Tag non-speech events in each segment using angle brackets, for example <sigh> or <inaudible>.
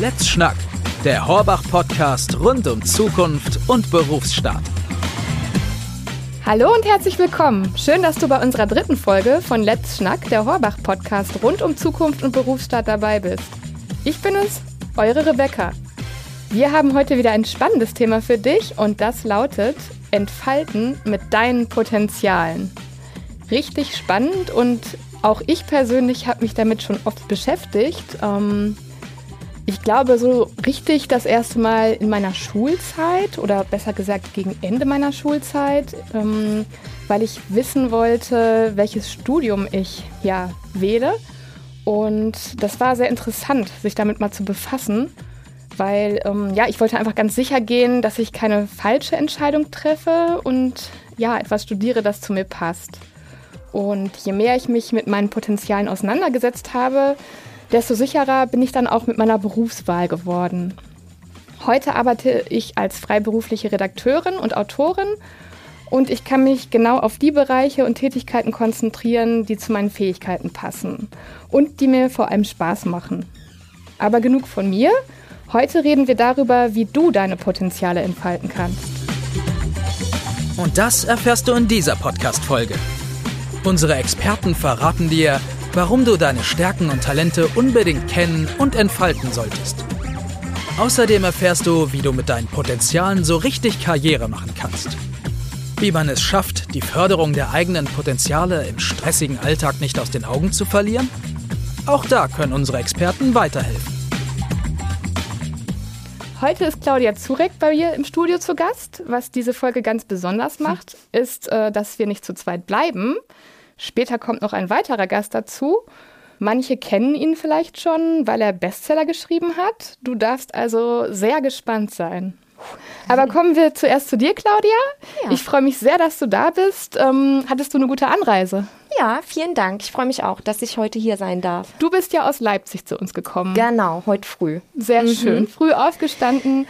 Let's Schnack, der Horbach-Podcast rund um Zukunft und Berufsstaat. Hallo und herzlich willkommen. Schön, dass du bei unserer dritten Folge von Let's Schnack, der Horbach-Podcast rund um Zukunft und Berufsstaat dabei bist. Ich bin es, eure Rebecca. Wir haben heute wieder ein spannendes Thema für dich und das lautet Entfalten mit deinen Potenzialen. Richtig spannend und auch ich persönlich habe mich damit schon oft beschäftigt. Ähm, ich glaube, so richtig das erste Mal in meiner Schulzeit oder besser gesagt gegen Ende meiner Schulzeit, ähm, weil ich wissen wollte, welches Studium ich ja wähle. Und das war sehr interessant, sich damit mal zu befassen, weil ähm, ja, ich wollte einfach ganz sicher gehen, dass ich keine falsche Entscheidung treffe und ja, etwas studiere, das zu mir passt. Und je mehr ich mich mit meinen Potenzialen auseinandergesetzt habe, desto sicherer bin ich dann auch mit meiner Berufswahl geworden. Heute arbeite ich als freiberufliche Redakteurin und Autorin und ich kann mich genau auf die Bereiche und Tätigkeiten konzentrieren, die zu meinen Fähigkeiten passen und die mir vor allem Spaß machen. Aber genug von mir. Heute reden wir darüber, wie du deine Potenziale entfalten kannst. Und das erfährst du in dieser Podcast-Folge. Unsere Experten verraten dir, warum du deine Stärken und Talente unbedingt kennen und entfalten solltest. Außerdem erfährst du, wie du mit deinen Potenzialen so richtig Karriere machen kannst. Wie man es schafft, die Förderung der eigenen Potenziale im stressigen Alltag nicht aus den Augen zu verlieren? Auch da können unsere Experten weiterhelfen. Heute ist Claudia Zurek bei mir im Studio zu Gast. Was diese Folge ganz besonders macht, ist, äh, dass wir nicht zu zweit bleiben, Später kommt noch ein weiterer Gast dazu. Manche kennen ihn vielleicht schon, weil er Bestseller geschrieben hat. Du darfst also sehr gespannt sein. Aber kommen wir zuerst zu dir, Claudia. Ja. Ich freue mich sehr, dass du da bist. Ähm, hattest du eine gute Anreise? Ja, vielen Dank. Ich freue mich auch, dass ich heute hier sein darf. Du bist ja aus Leipzig zu uns gekommen. Genau, heute früh. Sehr mhm. schön. Früh aufgestanden.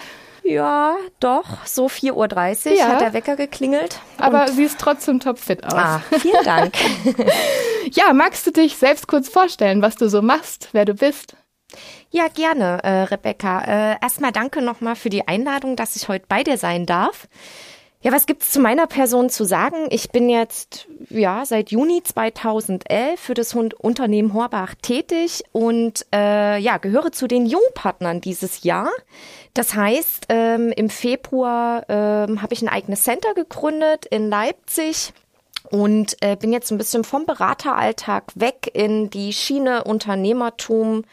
Ja, doch. So 4.30 Uhr ja. hat der Wecker geklingelt. Aber siehst trotzdem topfit aus. Ah, vielen Dank. <laughs> <laughs> ja, magst du dich selbst kurz vorstellen, was du so machst, wer du bist? Ja, gerne, äh, Rebecca. Äh, erstmal danke nochmal für die Einladung, dass ich heute bei dir sein darf. Ja, was gibt's zu meiner Person zu sagen? Ich bin jetzt ja seit Juni 2011 für das Unternehmen Horbach tätig und äh, ja gehöre zu den Jungpartnern dieses Jahr. Das heißt, ähm, im Februar ähm, habe ich ein eigenes Center gegründet in Leipzig und äh, bin jetzt ein bisschen vom Berateralltag weg in die Schiene Unternehmertum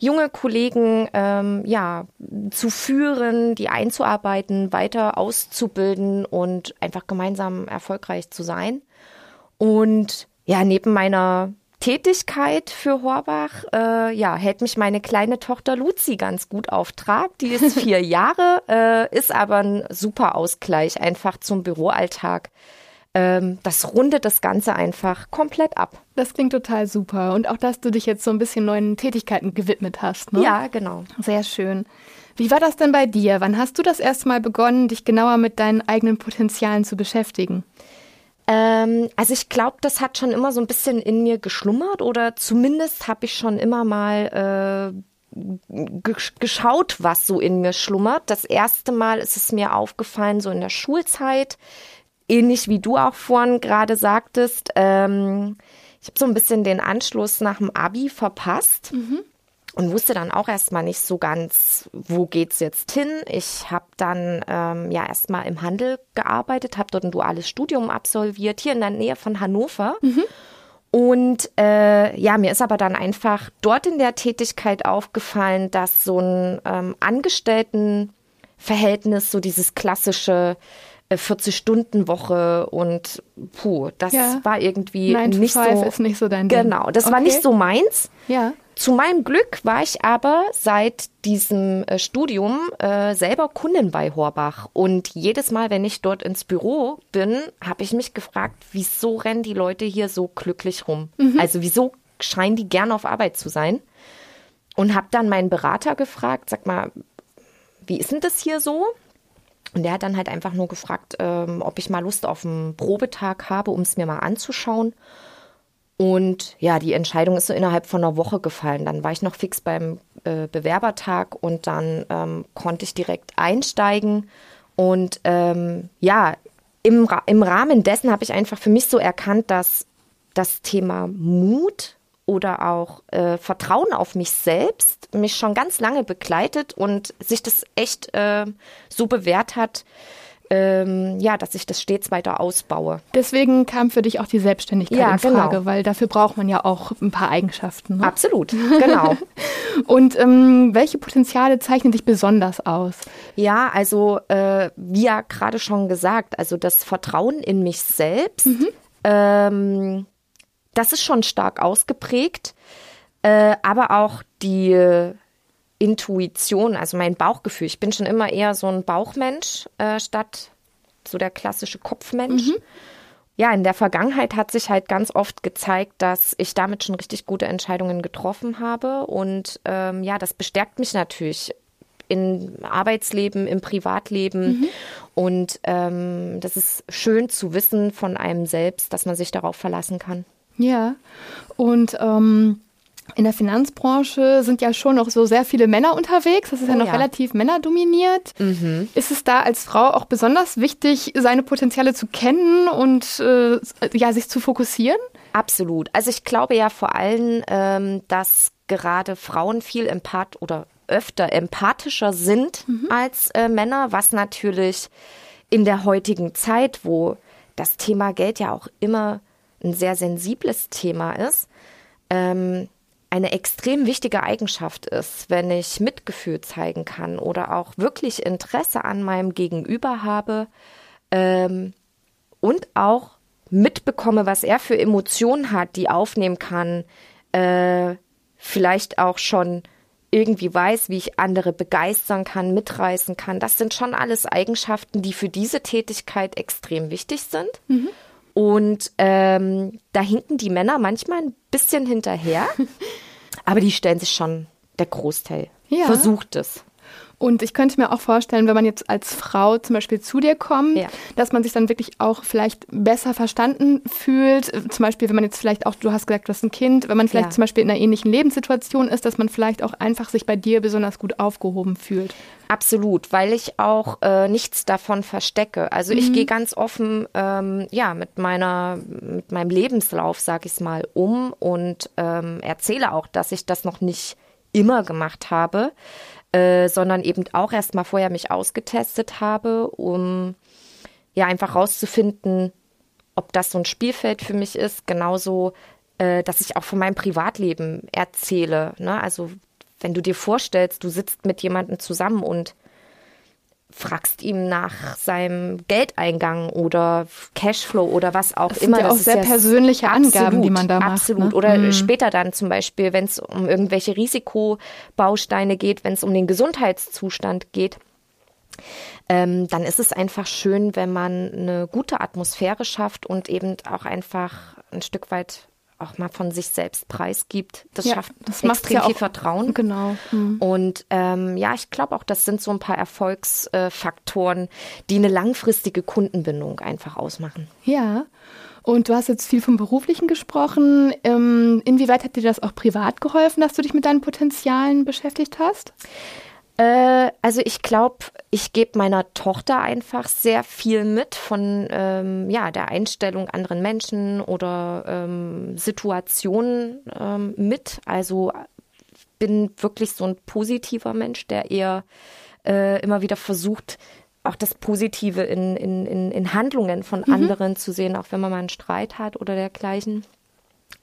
junge Kollegen ähm, ja zu führen, die einzuarbeiten, weiter auszubilden und einfach gemeinsam erfolgreich zu sein. Und ja, neben meiner Tätigkeit für Horbach, äh, ja, hält mich meine kleine Tochter Luzi ganz gut auf Trab. Die ist <laughs> vier Jahre, äh, ist aber ein super Ausgleich einfach zum Büroalltag ähm, das rundet das Ganze einfach komplett ab. Das klingt total super. Und auch, dass du dich jetzt so ein bisschen neuen Tätigkeiten gewidmet hast. Ne? Ja, genau. Sehr schön. Wie war das denn bei dir? Wann hast du das erste Mal begonnen, dich genauer mit deinen eigenen Potenzialen zu beschäftigen? Ähm, also ich glaube, das hat schon immer so ein bisschen in mir geschlummert oder zumindest habe ich schon immer mal äh, geschaut, was so in mir schlummert. Das erste Mal ist es mir aufgefallen, so in der Schulzeit ähnlich wie du auch vorhin gerade sagtest, ähm, ich habe so ein bisschen den Anschluss nach dem Abi verpasst. Mhm. Und wusste dann auch erstmal nicht so ganz, wo geht's jetzt hin. Ich habe dann ähm, ja erstmal im Handel gearbeitet, habe dort ein duales Studium absolviert, hier in der Nähe von Hannover. Mhm. Und äh, ja, mir ist aber dann einfach dort in der Tätigkeit aufgefallen, dass so ein ähm, Angestelltenverhältnis, so dieses klassische 40-Stunden-Woche äh, und puh, das ja. war irgendwie nicht so. ist nicht so dein Ding. Genau, das okay. war nicht so meins. Ja. Zu meinem Glück war ich aber seit diesem äh, Studium äh, selber Kundin bei Horbach. Und jedes Mal, wenn ich dort ins Büro bin, habe ich mich gefragt, wieso rennen die Leute hier so glücklich rum? Mhm. Also wieso scheinen die gerne auf Arbeit zu sein? Und habe dann meinen Berater gefragt, sag mal, wie ist denn das hier so? Und der hat dann halt einfach nur gefragt, ähm, ob ich mal Lust auf einen Probetag habe, um es mir mal anzuschauen. Und ja, die Entscheidung ist so innerhalb von einer Woche gefallen. Dann war ich noch fix beim äh, Bewerbertag und dann ähm, konnte ich direkt einsteigen. Und ähm, ja, im, im Rahmen dessen habe ich einfach für mich so erkannt, dass das Thema Mut oder auch äh, Vertrauen auf mich selbst mich schon ganz lange begleitet und sich das echt äh, so bewährt hat, ähm, ja, dass ich das stets weiter ausbaue. Deswegen kam für dich auch die Selbstständigkeit Ja, in Frage, genau. weil dafür braucht man ja auch ein paar Eigenschaften. Ne? Absolut, <laughs> genau. Und ähm, welche Potenziale zeichnen dich besonders aus? Ja, also äh, wie ja gerade schon gesagt, also das Vertrauen in mich selbst, ähm, das ist schon stark ausgeprägt, äh, aber auch die Intuition, also mein Bauchgefühl. Ich bin schon immer eher so ein Bauchmensch äh, statt so der klassische Kopfmensch. Ja, in der Vergangenheit hat sich halt ganz oft gezeigt, dass ich damit schon richtig gute Entscheidungen getroffen habe. Und ähm, ja, das bestärkt mich natürlich im Arbeitsleben, im Privatleben. Und ähm, das ist schön zu wissen von einem selbst, dass man sich darauf verlassen kann. Ja, und ähm, in der Finanzbranche sind ja schon noch so sehr viele Männer unterwegs. Das ist ja Oh noch ja. relativ männerdominiert. Ist es da als Frau auch besonders wichtig, seine Potenziale zu kennen und äh, ja, sich zu fokussieren? Absolut. Also ich glaube ja vor allem, ähm, dass gerade Frauen viel empath oder öfter empathischer sind als äh, Männer, was natürlich in der heutigen Zeit, wo das Thema Geld ja auch immer ein sehr sensibles Thema ist, ähm, eine extrem wichtige Eigenschaft ist, wenn ich Mitgefühl zeigen kann oder auch wirklich Interesse an meinem Gegenüber habe ähm, und auch mitbekomme, was er für Emotionen hat, die aufnehmen kann, äh, vielleicht auch schon irgendwie weiß, wie ich andere begeistern kann, mitreißen kann. Das sind schon alles Eigenschaften, die für diese Tätigkeit extrem wichtig sind. Und ähm, da hinken die Männer manchmal ein bisschen hinterher, <laughs> aber die stellen sich schon der Großteil. Ja. Versucht es. Und ich könnte mir auch vorstellen, wenn man jetzt als Frau zum Beispiel zu dir kommt, Ja. dass man sich dann wirklich auch vielleicht besser verstanden fühlt. Zum Beispiel, wenn man jetzt vielleicht auch, du hast gesagt, du hast ein Kind, wenn man vielleicht Ja. zum Beispiel in einer ähnlichen Lebenssituation ist, dass man vielleicht auch einfach sich bei dir besonders gut aufgehoben fühlt. Absolut, weil ich auch äh, nichts davon verstecke. Also ich gehe ganz offen ähm, ja mit meiner mit meinem Lebenslauf, sag ich mal, um und ähm, erzähle auch, dass ich das noch nicht immer gemacht habe, äh, sondern eben auch erst mal vorher mich ausgetestet habe, um ja einfach rauszufinden, ob das so ein Spielfeld für mich ist. Genauso, äh, dass ich auch von meinem Privatleben erzähle. Ne? Also wenn du dir vorstellst, du sitzt mit jemandem zusammen und fragst ihm nach seinem Geldeingang oder Cashflow oder was auch Das sind immer. ja auch ist sehr persönliche Angaben, die man da macht, Absolut. ne? Oder Mhm. später dann zum Beispiel, wenn es um irgendwelche Risikobausteine geht, wenn es um den Gesundheitszustand geht. Ähm, dann ist es einfach schön, wenn man eine gute Atmosphäre schafft und eben auch einfach ein Stück weit auch mal von sich selbst preisgibt. Das Ja, schafft das extrem ja viel auch- Vertrauen. Genau. Mhm. Und ähm, ja, ich glaube auch, das sind so ein paar Erfolgsfaktoren, die eine langfristige Kundenbindung einfach ausmachen. Ja. Und du hast jetzt viel vom Beruflichen gesprochen. Ähm, inwieweit hat dir das auch privat geholfen, dass du dich mit deinen Potenzialen beschäftigt hast? Äh, also ich glaube, ich gebe meiner Tochter einfach sehr viel mit von ähm, ja, der Einstellung anderen Menschen oder ähm, Situationen ähm, mit. Also bin wirklich so ein positiver Mensch, der eher äh, immer wieder versucht, auch das Positive in, in, in, in Handlungen von anderen zu sehen, auch wenn man mal einen Streit hat oder dergleichen.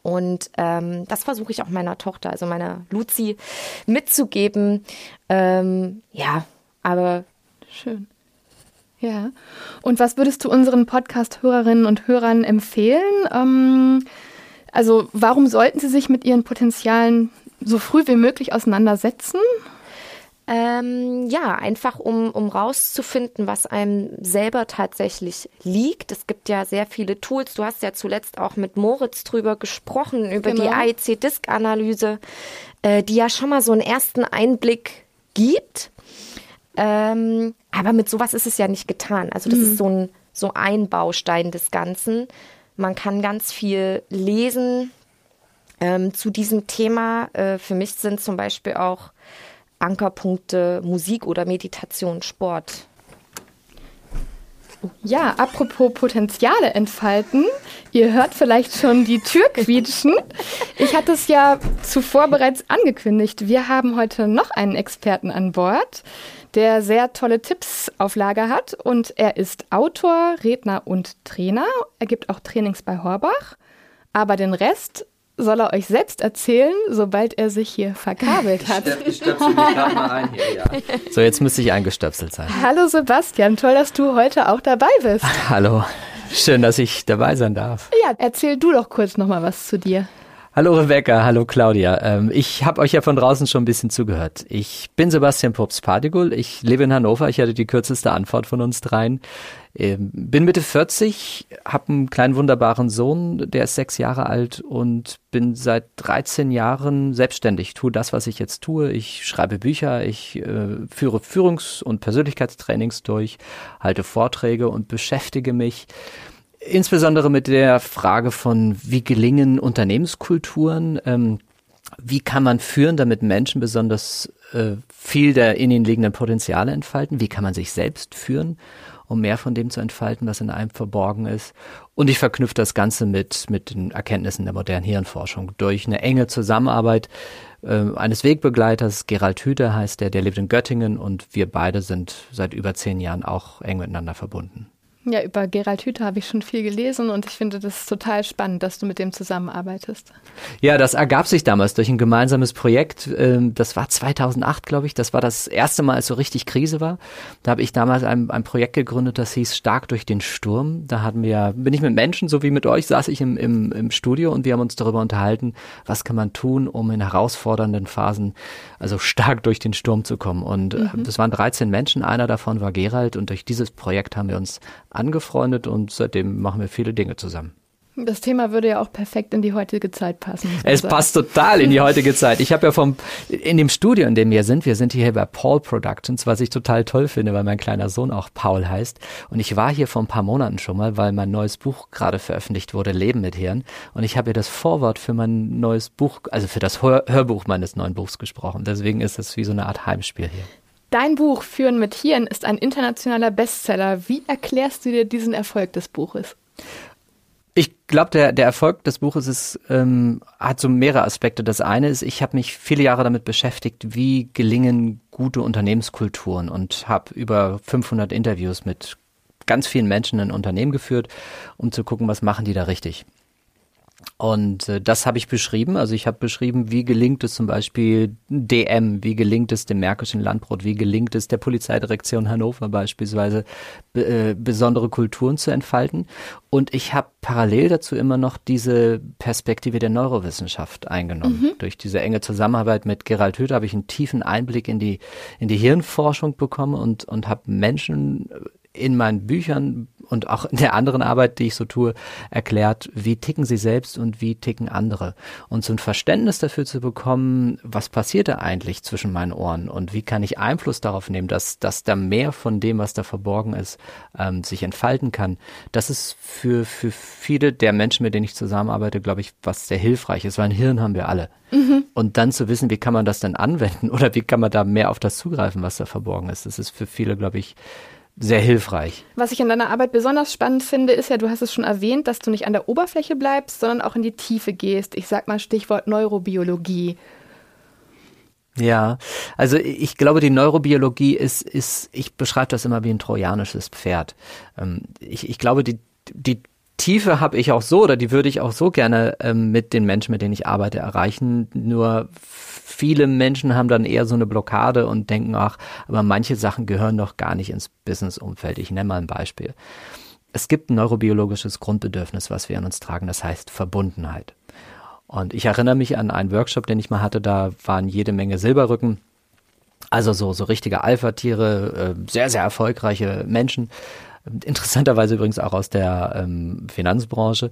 Und ähm, das versuche ich auch meiner Tochter, also meiner Luzi, mitzugeben. Ähm, ja, aber Schön. Ja. Und was würdest du unseren Podcast-Hörerinnen und Hörern empfehlen? Ähm, also, warum sollten sie sich mit ihren Potenzialen so früh wie möglich auseinandersetzen? Ähm, ja, einfach um, um rauszufinden, was einem selber tatsächlich liegt. Es gibt ja sehr viele Tools. Du hast ja zuletzt auch mit Moritz drüber gesprochen, über Genau. die AEC-Disk-Analyse, äh, die ja schon mal so einen ersten Einblick gibt. Ähm, aber mit sowas ist es ja nicht getan. Also das ist so ein, so ein Baustein des Ganzen. Man kann ganz viel lesen, ähm, zu diesem Thema. Äh, für mich sind zum Beispiel auch Ankerpunkte Musik oder Meditation, Sport? Ja, apropos Potenziale entfalten. Ihr hört vielleicht schon die Tür quietschen. Ich hatte es ja zuvor bereits angekündigt. Wir haben heute noch einen Experten an Bord, der sehr tolle Tipps auf Lager hat. Und er ist Autor, Redner und Trainer. Er gibt auch Trainings bei Horbach. Aber den Rest soll er euch selbst erzählen, sobald er sich hier verkabelt hat. Ich stöpsel mich gerade mal ein hier, ja. <laughs> So, jetzt müsste ich eingestöpselt sein. Hallo Sebastian, toll, dass du heute auch dabei bist. <laughs> Hallo, schön, dass ich dabei sein darf. Ja, erzähl du doch kurz nochmal was zu dir. Hallo Rebecca, hallo Claudia. Ähm, ich habe euch ja von draußen schon ein bisschen zugehört. Ich bin Sebastian Pops-Partigul, ich lebe in Hannover, ich hatte die kürzeste Antwort von uns dreien. Ähm, bin Mitte 40, habe einen kleinen wunderbaren Sohn, der ist sechs Jahre alt und bin seit 13 Jahren selbstständig. Tue das, was ich jetzt tue. Ich schreibe Bücher, ich äh, führe Führungs- und Persönlichkeitstrainings durch, halte Vorträge und beschäftige mich insbesondere mit der Frage von, wie gelingen Unternehmenskulturen, ähm, wie kann man führen, damit Menschen besonders äh, viel der in ihnen liegenden Potenziale entfalten, wie kann man sich selbst führen, um mehr von dem zu entfalten, was in einem verborgen ist. Und ich verknüpfe das Ganze mit, mit den Erkenntnissen der modernen Hirnforschung durch eine enge Zusammenarbeit äh, eines Wegbegleiters, Gerald Hüther heißt der, der lebt in Göttingen und wir beide sind seit über zehn Jahren auch eng miteinander verbunden. Ja, über Gerald Hüther habe ich schon viel gelesen und ich finde das total spannend, dass du mit dem zusammenarbeitest. Ja, das ergab sich damals durch ein gemeinsames Projekt. Ähm, das war 2008, glaube ich. Das war das erste Mal, als so richtig Krise war. Da habe ich damals ein, ein Projekt gegründet, das hieß Stark durch den Sturm. Da hatten wir, bin ich mit Menschen, so wie mit euch, saß ich im, im, im Studio und wir haben uns darüber unterhalten, was kann man tun, um in herausfordernden Phasen, also stark durch den Sturm zu kommen. Und äh, mhm. das waren 13 Menschen, einer davon war Gerald und durch dieses Projekt haben wir uns angefreundet und seitdem machen wir viele Dinge zusammen. Das Thema würde ja auch perfekt in die heutige Zeit passen. Es sagen. passt total in die <laughs> heutige Zeit. Ich habe ja vom in dem Studio, in dem wir sind, wir sind hier bei Paul Productions, was ich total toll finde, weil mein kleiner Sohn auch Paul heißt. Und ich war hier vor ein paar Monaten schon mal, weil mein neues Buch gerade veröffentlicht wurde, Leben mit Hirn. Und ich habe hier das Vorwort für mein neues Buch, also für das Hör Hörbuch meines neuen Buchs gesprochen. Deswegen ist es wie so eine Art Heimspiel hier. Dein Buch Führen mit Hirn ist ein internationaler Bestseller. Wie erklärst du dir diesen Erfolg des Buches? Ich glaube, der, der Erfolg des Buches ist, ähm, hat so mehrere Aspekte. Das eine ist, ich habe mich viele Jahre damit beschäftigt, wie gelingen gute Unternehmenskulturen und habe über 500 Interviews mit ganz vielen Menschen in Unternehmen geführt, um zu gucken, was machen die da richtig. Und äh, das habe ich beschrieben. Also ich habe beschrieben, wie gelingt es zum Beispiel DM, wie gelingt es dem Märkischen Landbrot, wie gelingt es der Polizeidirektion Hannover beispielsweise, äh, besondere Kulturen zu entfalten. Und ich habe parallel dazu immer noch diese Perspektive der Neurowissenschaft eingenommen. Mhm. Durch diese enge Zusammenarbeit mit Gerald Hüther habe ich einen tiefen Einblick in die, in die Hirnforschung bekommen und, und habe Menschen in meinen Büchern und auch in der anderen Arbeit, die ich so tue, erklärt, wie ticken sie selbst und wie ticken andere. Und so ein Verständnis dafür zu bekommen, was passiert da eigentlich zwischen meinen Ohren und wie kann ich Einfluss darauf nehmen, dass, dass da mehr von dem, was da verborgen ist, ähm, sich entfalten kann. Das ist für, für viele der Menschen, mit denen ich zusammenarbeite, glaube ich, was sehr hilfreich ist, weil ein Hirn haben wir alle. Mhm. Und dann zu wissen, wie kann man das denn anwenden <laughs> oder wie kann man da mehr auf das zugreifen, was da verborgen ist. Das ist für viele, glaube ich, sehr hilfreich. Was ich in deiner Arbeit besonders spannend finde, ist ja, du hast es schon erwähnt, dass du nicht an der Oberfläche bleibst, sondern auch in die Tiefe gehst. Ich sag mal Stichwort Neurobiologie. Ja, also ich glaube, die Neurobiologie ist, ist ich beschreibe das immer wie ein trojanisches Pferd. Ähm, ich, ich glaube, die, die Tiefe habe ich auch so oder die würde ich auch so gerne ähm, mit den Menschen, mit denen ich arbeite, erreichen. Nur viele Menschen haben dann eher so eine Blockade und denken, ach, aber manche Sachen gehören doch gar nicht ins Businessumfeld. Ich nenne mal ein Beispiel. Es gibt ein neurobiologisches Grundbedürfnis, was wir in uns tragen, das heißt Verbundenheit. Und ich erinnere mich an einen Workshop, den ich mal hatte, da waren jede Menge Silberrücken, also so, so richtige Alpha-Tiere, äh, sehr, sehr erfolgreiche Menschen, Interessanterweise übrigens auch aus der ähm, Finanzbranche.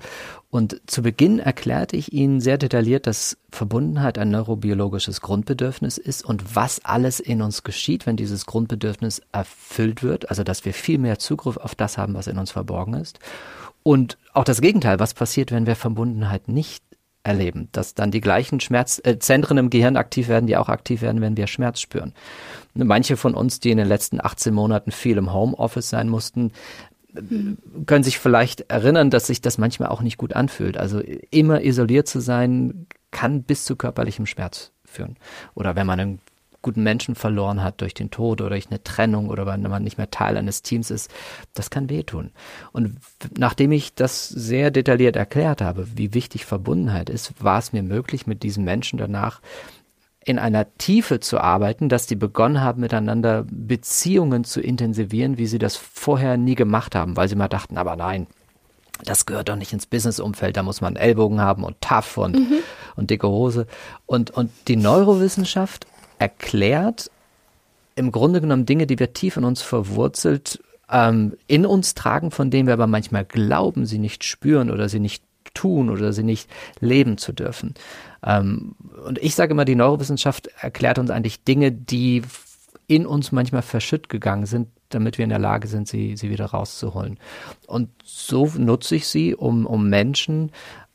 Und zu Beginn erklärte ich Ihnen sehr detailliert, dass Verbundenheit ein neurobiologisches Grundbedürfnis ist und was alles in uns geschieht, wenn dieses Grundbedürfnis erfüllt wird. Also, dass wir viel mehr Zugriff auf das haben, was in uns verborgen ist. Und auch das Gegenteil, was passiert, wenn wir Verbundenheit nicht erleben, dass dann die gleichen Schmerzzentren äh, im Gehirn aktiv werden, die auch aktiv werden, wenn wir Schmerz spüren. Manche von uns, die in den letzten 18 Monaten viel im Homeoffice sein mussten, können sich vielleicht erinnern, dass sich das manchmal auch nicht gut anfühlt. Also immer isoliert zu sein, kann bis zu körperlichem Schmerz führen. Oder wenn man einen guten Menschen verloren hat durch den Tod oder durch eine Trennung oder wenn man nicht mehr Teil eines Teams ist, das kann wehtun. Und nachdem ich das sehr detailliert erklärt habe, wie wichtig Verbundenheit ist, war es mir möglich, mit diesen Menschen danach in einer Tiefe zu arbeiten, dass die begonnen haben, miteinander Beziehungen zu intensivieren, wie sie das vorher nie gemacht haben, weil sie mal dachten, aber nein, das gehört doch nicht ins Businessumfeld, da muss man Ellbogen haben und tough und, mhm. und dicke Hose. Und, und die Neurowissenschaft erklärt im Grunde genommen Dinge, die wir tief in uns verwurzelt ähm, in uns tragen, von denen wir aber manchmal glauben, sie nicht spüren oder sie nicht tun oder sie nicht leben zu dürfen. Ähm, und ich sage immer, die Neurowissenschaft erklärt uns eigentlich Dinge, die in uns manchmal verschütt gegangen sind, damit wir in der Lage sind, sie, sie wieder rauszuholen. Und so nutze ich sie, um, um Menschen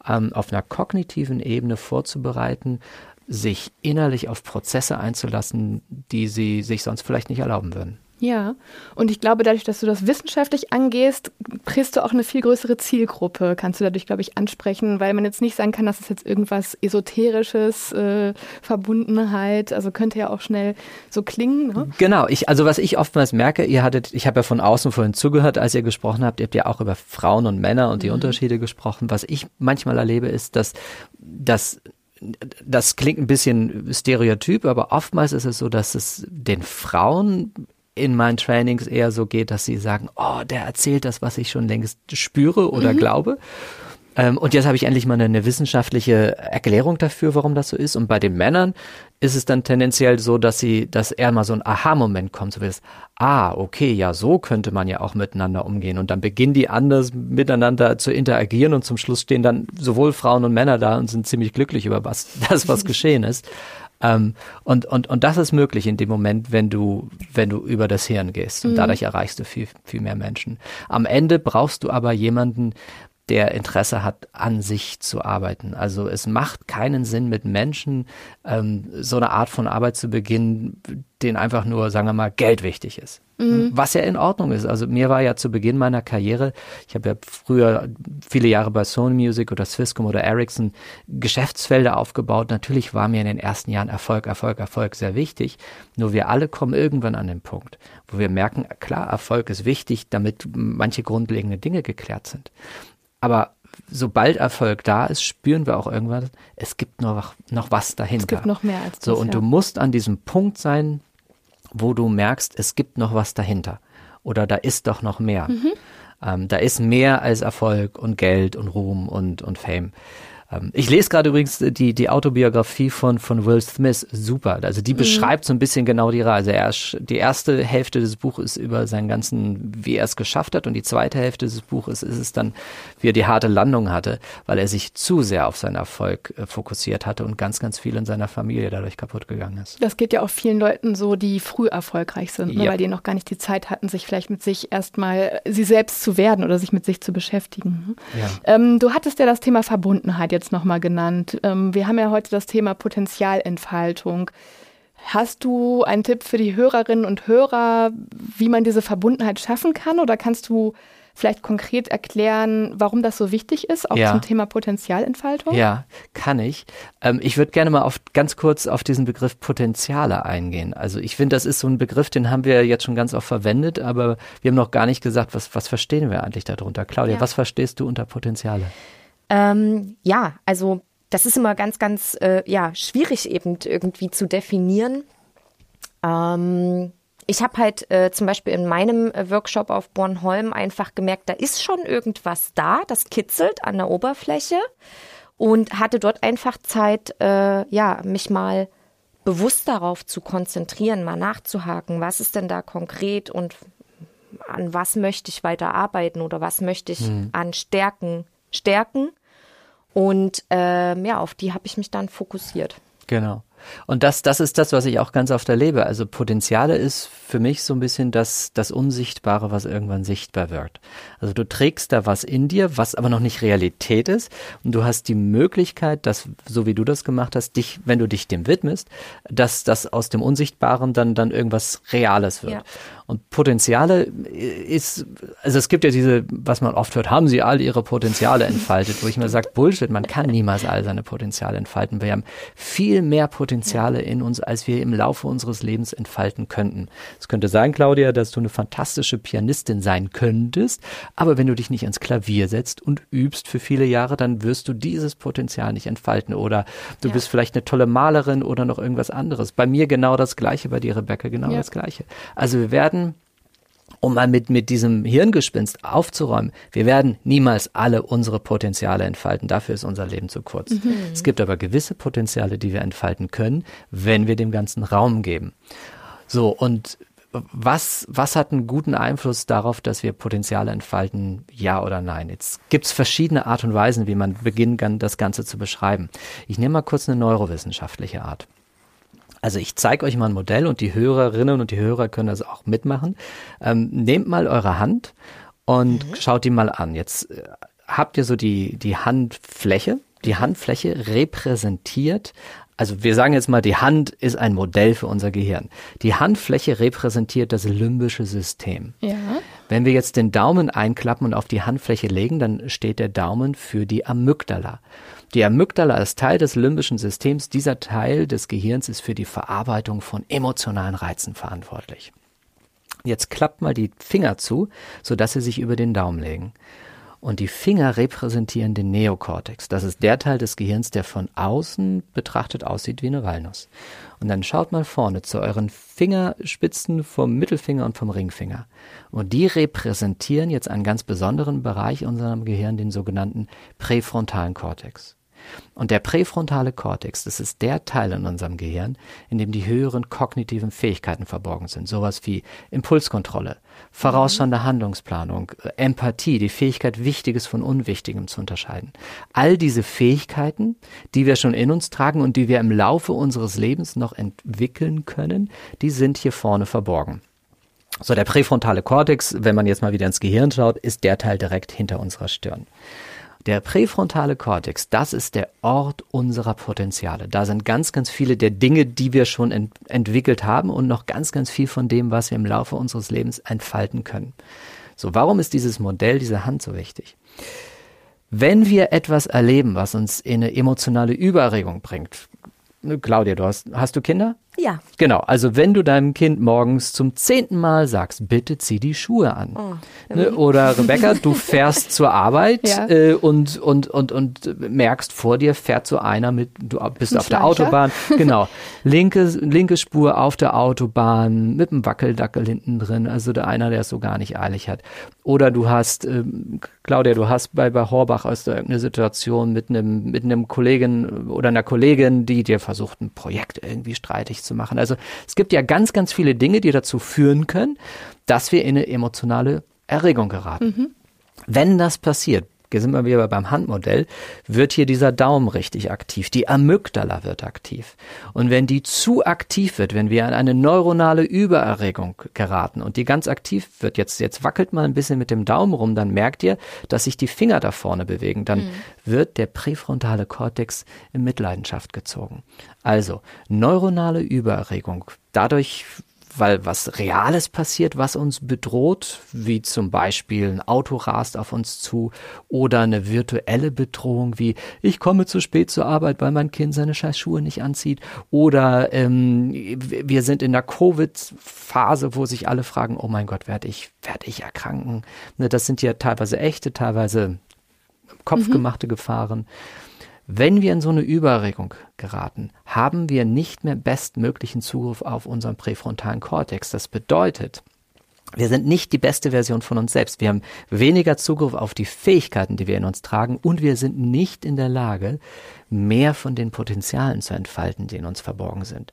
ähm, auf einer kognitiven Ebene vorzubereiten, sich innerlich auf Prozesse einzulassen, die sie sich sonst vielleicht nicht erlauben würden. Ja, und ich glaube, dadurch, dass du das wissenschaftlich angehst, kriegst du auch eine viel größere Zielgruppe, kannst du dadurch, glaube ich, ansprechen, weil man jetzt nicht sagen kann, dass es jetzt irgendwas Esoterisches, äh, Verbundenheit, also könnte ja auch schnell so klingen. Ne? Genau, ich, also was ich oftmals merke, ihr hattet, ich habe ja von außen vorhin zugehört, als ihr gesprochen habt, ihr habt ja auch über Frauen und Männer und die mhm. Unterschiede gesprochen. Was ich manchmal erlebe, ist, dass, dass das klingt ein bisschen stereotyp, aber oftmals ist es so, dass es den Frauen in meinen Trainings eher so geht, dass sie sagen, oh, der erzählt das, was ich schon längst spüre oder mhm. glaube. Ähm, und jetzt habe ich endlich mal eine, eine, wissenschaftliche Erklärung dafür, warum das so ist. Und bei den Männern ist es dann tendenziell so, dass sie, dass eher mal so ein Aha-Moment kommt, so wie das, ah, okay, ja, so könnte man ja auch miteinander umgehen. Und dann beginnen die anders miteinander zu interagieren und zum Schluss stehen dann sowohl Frauen und Männer da und sind ziemlich glücklich über was, <laughs> das, was geschehen ist. Ähm, und, und, und das ist möglich in dem Moment, wenn du, wenn du über das Hirn gehst. Und mhm. dadurch erreichst du viel, viel mehr Menschen. Am Ende brauchst du aber jemanden, der Interesse hat, an sich zu arbeiten. Also es macht keinen Sinn, mit Menschen ähm, so eine Art von Arbeit zu beginnen, denen einfach nur, sagen wir mal, Geld wichtig ist. Mhm. Was ja in Ordnung ist. Also mir war ja zu Beginn meiner Karriere, ich habe ja früher viele Jahre bei Sony Music oder Swisscom oder Ericsson Geschäftsfelder aufgebaut. Natürlich war mir in den ersten Jahren Erfolg, Erfolg, Erfolg sehr wichtig. Nur wir alle kommen irgendwann an den Punkt, wo wir merken, klar, Erfolg ist wichtig, damit manche grundlegende Dinge geklärt sind. Aber sobald Erfolg da ist, spüren wir auch irgendwann, es gibt noch, noch was dahinter. Es gibt noch mehr als das. So, und ja. du musst an diesem Punkt sein, wo du merkst, es gibt noch was dahinter. Oder da ist doch noch mehr. Mhm. Ähm, da ist mehr als Erfolg und Geld und Ruhm und, und Fame. Ähm, ich lese gerade übrigens die, die Autobiografie von, von Will Smith, super. Also die mhm. beschreibt so ein bisschen genau die Reise. Er, die erste Hälfte des Buches ist über seinen ganzen, wie er es geschafft hat und die zweite Hälfte des Buches ist es dann, wie er die harte Landung hatte, weil er sich zu sehr auf seinen Erfolg äh, fokussiert hatte und ganz, ganz viel in seiner Familie dadurch kaputt gegangen ist. Das geht ja auch vielen Leuten so, die früh erfolgreich sind, ne, ja. weil die noch gar nicht die Zeit hatten, sich vielleicht mit sich erstmal sie selbst zu werden oder sich mit sich zu beschäftigen. Ja. Ähm, du hattest ja das Thema Verbundenheit jetzt jetzt nochmal genannt. Ähm, wir haben ja heute das Thema Potenzialentfaltung. Hast du einen Tipp für die Hörerinnen und Hörer, wie man diese Verbundenheit schaffen kann? Oder kannst du vielleicht konkret erklären, warum das so wichtig ist, auch ja. zum Thema Potenzialentfaltung? Ja, kann ich. Ähm, ich würde gerne mal auf, ganz kurz auf diesen Begriff Potenziale eingehen. Also ich finde, das ist so ein Begriff, den haben wir jetzt schon ganz oft verwendet, aber wir haben noch gar nicht gesagt, was, was verstehen wir eigentlich darunter? Claudia, ja. was verstehst du unter Potenziale? Ähm, ja, also das ist immer ganz, ganz äh, ja, schwierig eben irgendwie zu definieren. Ähm, ich habe halt äh, zum Beispiel in meinem äh, Workshop auf Bornholm einfach gemerkt, da ist schon irgendwas da, das kitzelt an der Oberfläche und hatte dort einfach Zeit, äh, ja, mich mal bewusst darauf zu konzentrieren, mal nachzuhaken, was ist denn da konkret und an was möchte ich weiter arbeiten oder was möchte ich hm. an Stärken stärken und ähm, ja, auf die habe ich mich dann fokussiert. Genau. Und das, das ist das, was ich auch ganz oft erlebe. Also Potenziale ist für mich so ein bisschen das, das Unsichtbare, was irgendwann sichtbar wird. Also du trägst da was in dir, was aber noch nicht Realität ist. Und du hast die Möglichkeit, dass, so wie du das gemacht hast, dich, wenn du dich dem widmest, dass das aus dem Unsichtbaren dann, dann irgendwas Reales wird. Ja. Und Potenziale ist, also es gibt ja diese, was man oft hört, haben sie all ihre Potenziale entfaltet, wo ich mir sage, Bullshit, man kann niemals all seine Potenziale entfalten. Wir haben viel mehr Potenziale in uns, als wir im Laufe unseres Lebens entfalten könnten. Es könnte sein, Claudia, dass du eine fantastische Pianistin sein könntest, aber wenn du dich nicht ans Klavier setzt und übst für viele Jahre, dann wirst du dieses Potenzial nicht entfalten. Oder du ja. bist vielleicht eine tolle Malerin oder noch irgendwas anderes. Bei mir genau das Gleiche, bei dir, Rebecca, genau ja. das Gleiche. Also wir werden um mal mit, mit diesem Hirngespinst aufzuräumen, wir werden niemals alle unsere Potenziale entfalten. Dafür ist unser Leben zu kurz. Mhm. Es gibt aber gewisse Potenziale, die wir entfalten können, wenn wir dem ganzen Raum geben. So, und was, was hat einen guten Einfluss darauf, dass wir Potenziale entfalten, ja oder nein? Jetzt gibt es verschiedene Art und Weisen, wie man beginnen kann, das Ganze zu beschreiben. Ich nehme mal kurz eine neurowissenschaftliche Art. Also ich zeige euch mal ein Modell und die Hörerinnen und die Hörer können das auch mitmachen. Ähm, nehmt mal eure Hand und mhm. schaut die mal an. Jetzt äh, habt ihr so die, die Handfläche. Die Handfläche repräsentiert, also wir sagen jetzt mal, die Hand ist ein Modell für unser Gehirn. Die Handfläche repräsentiert das limbische System. Ja. Wenn wir jetzt den Daumen einklappen und auf die Handfläche legen, dann steht der Daumen für die Amygdala. Die Amygdala ist Teil des limbischen Systems. Dieser Teil des Gehirns ist für die Verarbeitung von emotionalen Reizen verantwortlich. Jetzt klappt mal die Finger zu, sodass sie sich über den Daumen legen. Und die Finger repräsentieren den Neokortex. Das ist der Teil des Gehirns, der von außen betrachtet aussieht wie eine Walnuss. Und dann schaut mal vorne zu euren Fingerspitzen vom Mittelfinger und vom Ringfinger. Und die repräsentieren jetzt einen ganz besonderen Bereich unserem Gehirn, den sogenannten präfrontalen Kortex. Und der präfrontale Kortex, das ist der Teil in unserem Gehirn, in dem die höheren kognitiven Fähigkeiten verborgen sind. Sowas wie Impulskontrolle, vorausschauende Handlungsplanung, Empathie, die Fähigkeit, Wichtiges von Unwichtigem zu unterscheiden. All diese Fähigkeiten, die wir schon in uns tragen und die wir im Laufe unseres Lebens noch entwickeln können, die sind hier vorne verborgen. So, der präfrontale Kortex, wenn man jetzt mal wieder ins Gehirn schaut, ist der Teil direkt hinter unserer Stirn. Der präfrontale Kortex, das ist der Ort unserer Potenziale. Da sind ganz, ganz viele der Dinge, die wir schon ent entwickelt haben und noch ganz, ganz viel von dem, was wir im Laufe unseres Lebens entfalten können. So, warum ist dieses Modell, diese Hand so wichtig? Wenn wir etwas erleben, was uns in eine emotionale Überregung bringt, Claudia, du hast, hast du Kinder? Ja. Genau, also wenn du deinem Kind morgens zum zehnten Mal sagst, bitte zieh die Schuhe an. Oh. Ne? Oder Rebecca, du <laughs> fährst zur Arbeit ja. äh, und, und, und, und merkst, vor dir fährt so einer mit, du bist Ein auf der Autobahn. <laughs> Genau. Linke, linke Spur auf der Autobahn mit einem Wackeldackel hinten drin, also der einer, der es so gar nicht eilig hat. Oder du hast, äh, Claudia, du hast bei, bei Horbach aus der irgendeine Situation mit einem, mit einem Kollegen oder einer Kollegin, die dir versucht, ein Projekt irgendwie streitig zu machen. Also es gibt ja ganz, ganz viele Dinge, die dazu führen können, dass wir in eine emotionale Erregung geraten. Mhm. Wenn das passiert, sind wir wieder beim Handmodell, wird hier dieser Daumen richtig aktiv. Die Amygdala wird aktiv. Und wenn die zu aktiv wird, wenn wir an eine neuronale Übererregung geraten und die ganz aktiv wird, jetzt, jetzt wackelt mal ein bisschen mit dem Daumen rum, dann merkt ihr, dass sich die Finger da vorne bewegen. Dann mhm. wird der präfrontale Kortex in Mitleidenschaft gezogen. Also, neuronale Übererregung. Dadurch weil was Reales passiert, was uns bedroht, wie zum Beispiel ein Auto rast auf uns zu oder eine virtuelle Bedrohung wie ich komme zu spät zur Arbeit, weil mein Kind seine scheiß Schuhe nicht anzieht oder ähm, wir sind in der Covid-Phase, wo sich alle fragen, oh mein Gott, werde ich, werde ich erkranken? Ne, das sind ja teilweise echte, teilweise kopfgemachte mhm. Gefahren. Wenn wir in so eine Überregung geraten, haben wir nicht mehr bestmöglichen Zugriff auf unseren präfrontalen Kortex. Das bedeutet, wir sind nicht die beste Version von uns selbst. Wir haben weniger Zugriff auf die Fähigkeiten, die wir in uns tragen und wir sind nicht in der Lage, mehr von den Potenzialen zu entfalten, die in uns verborgen sind.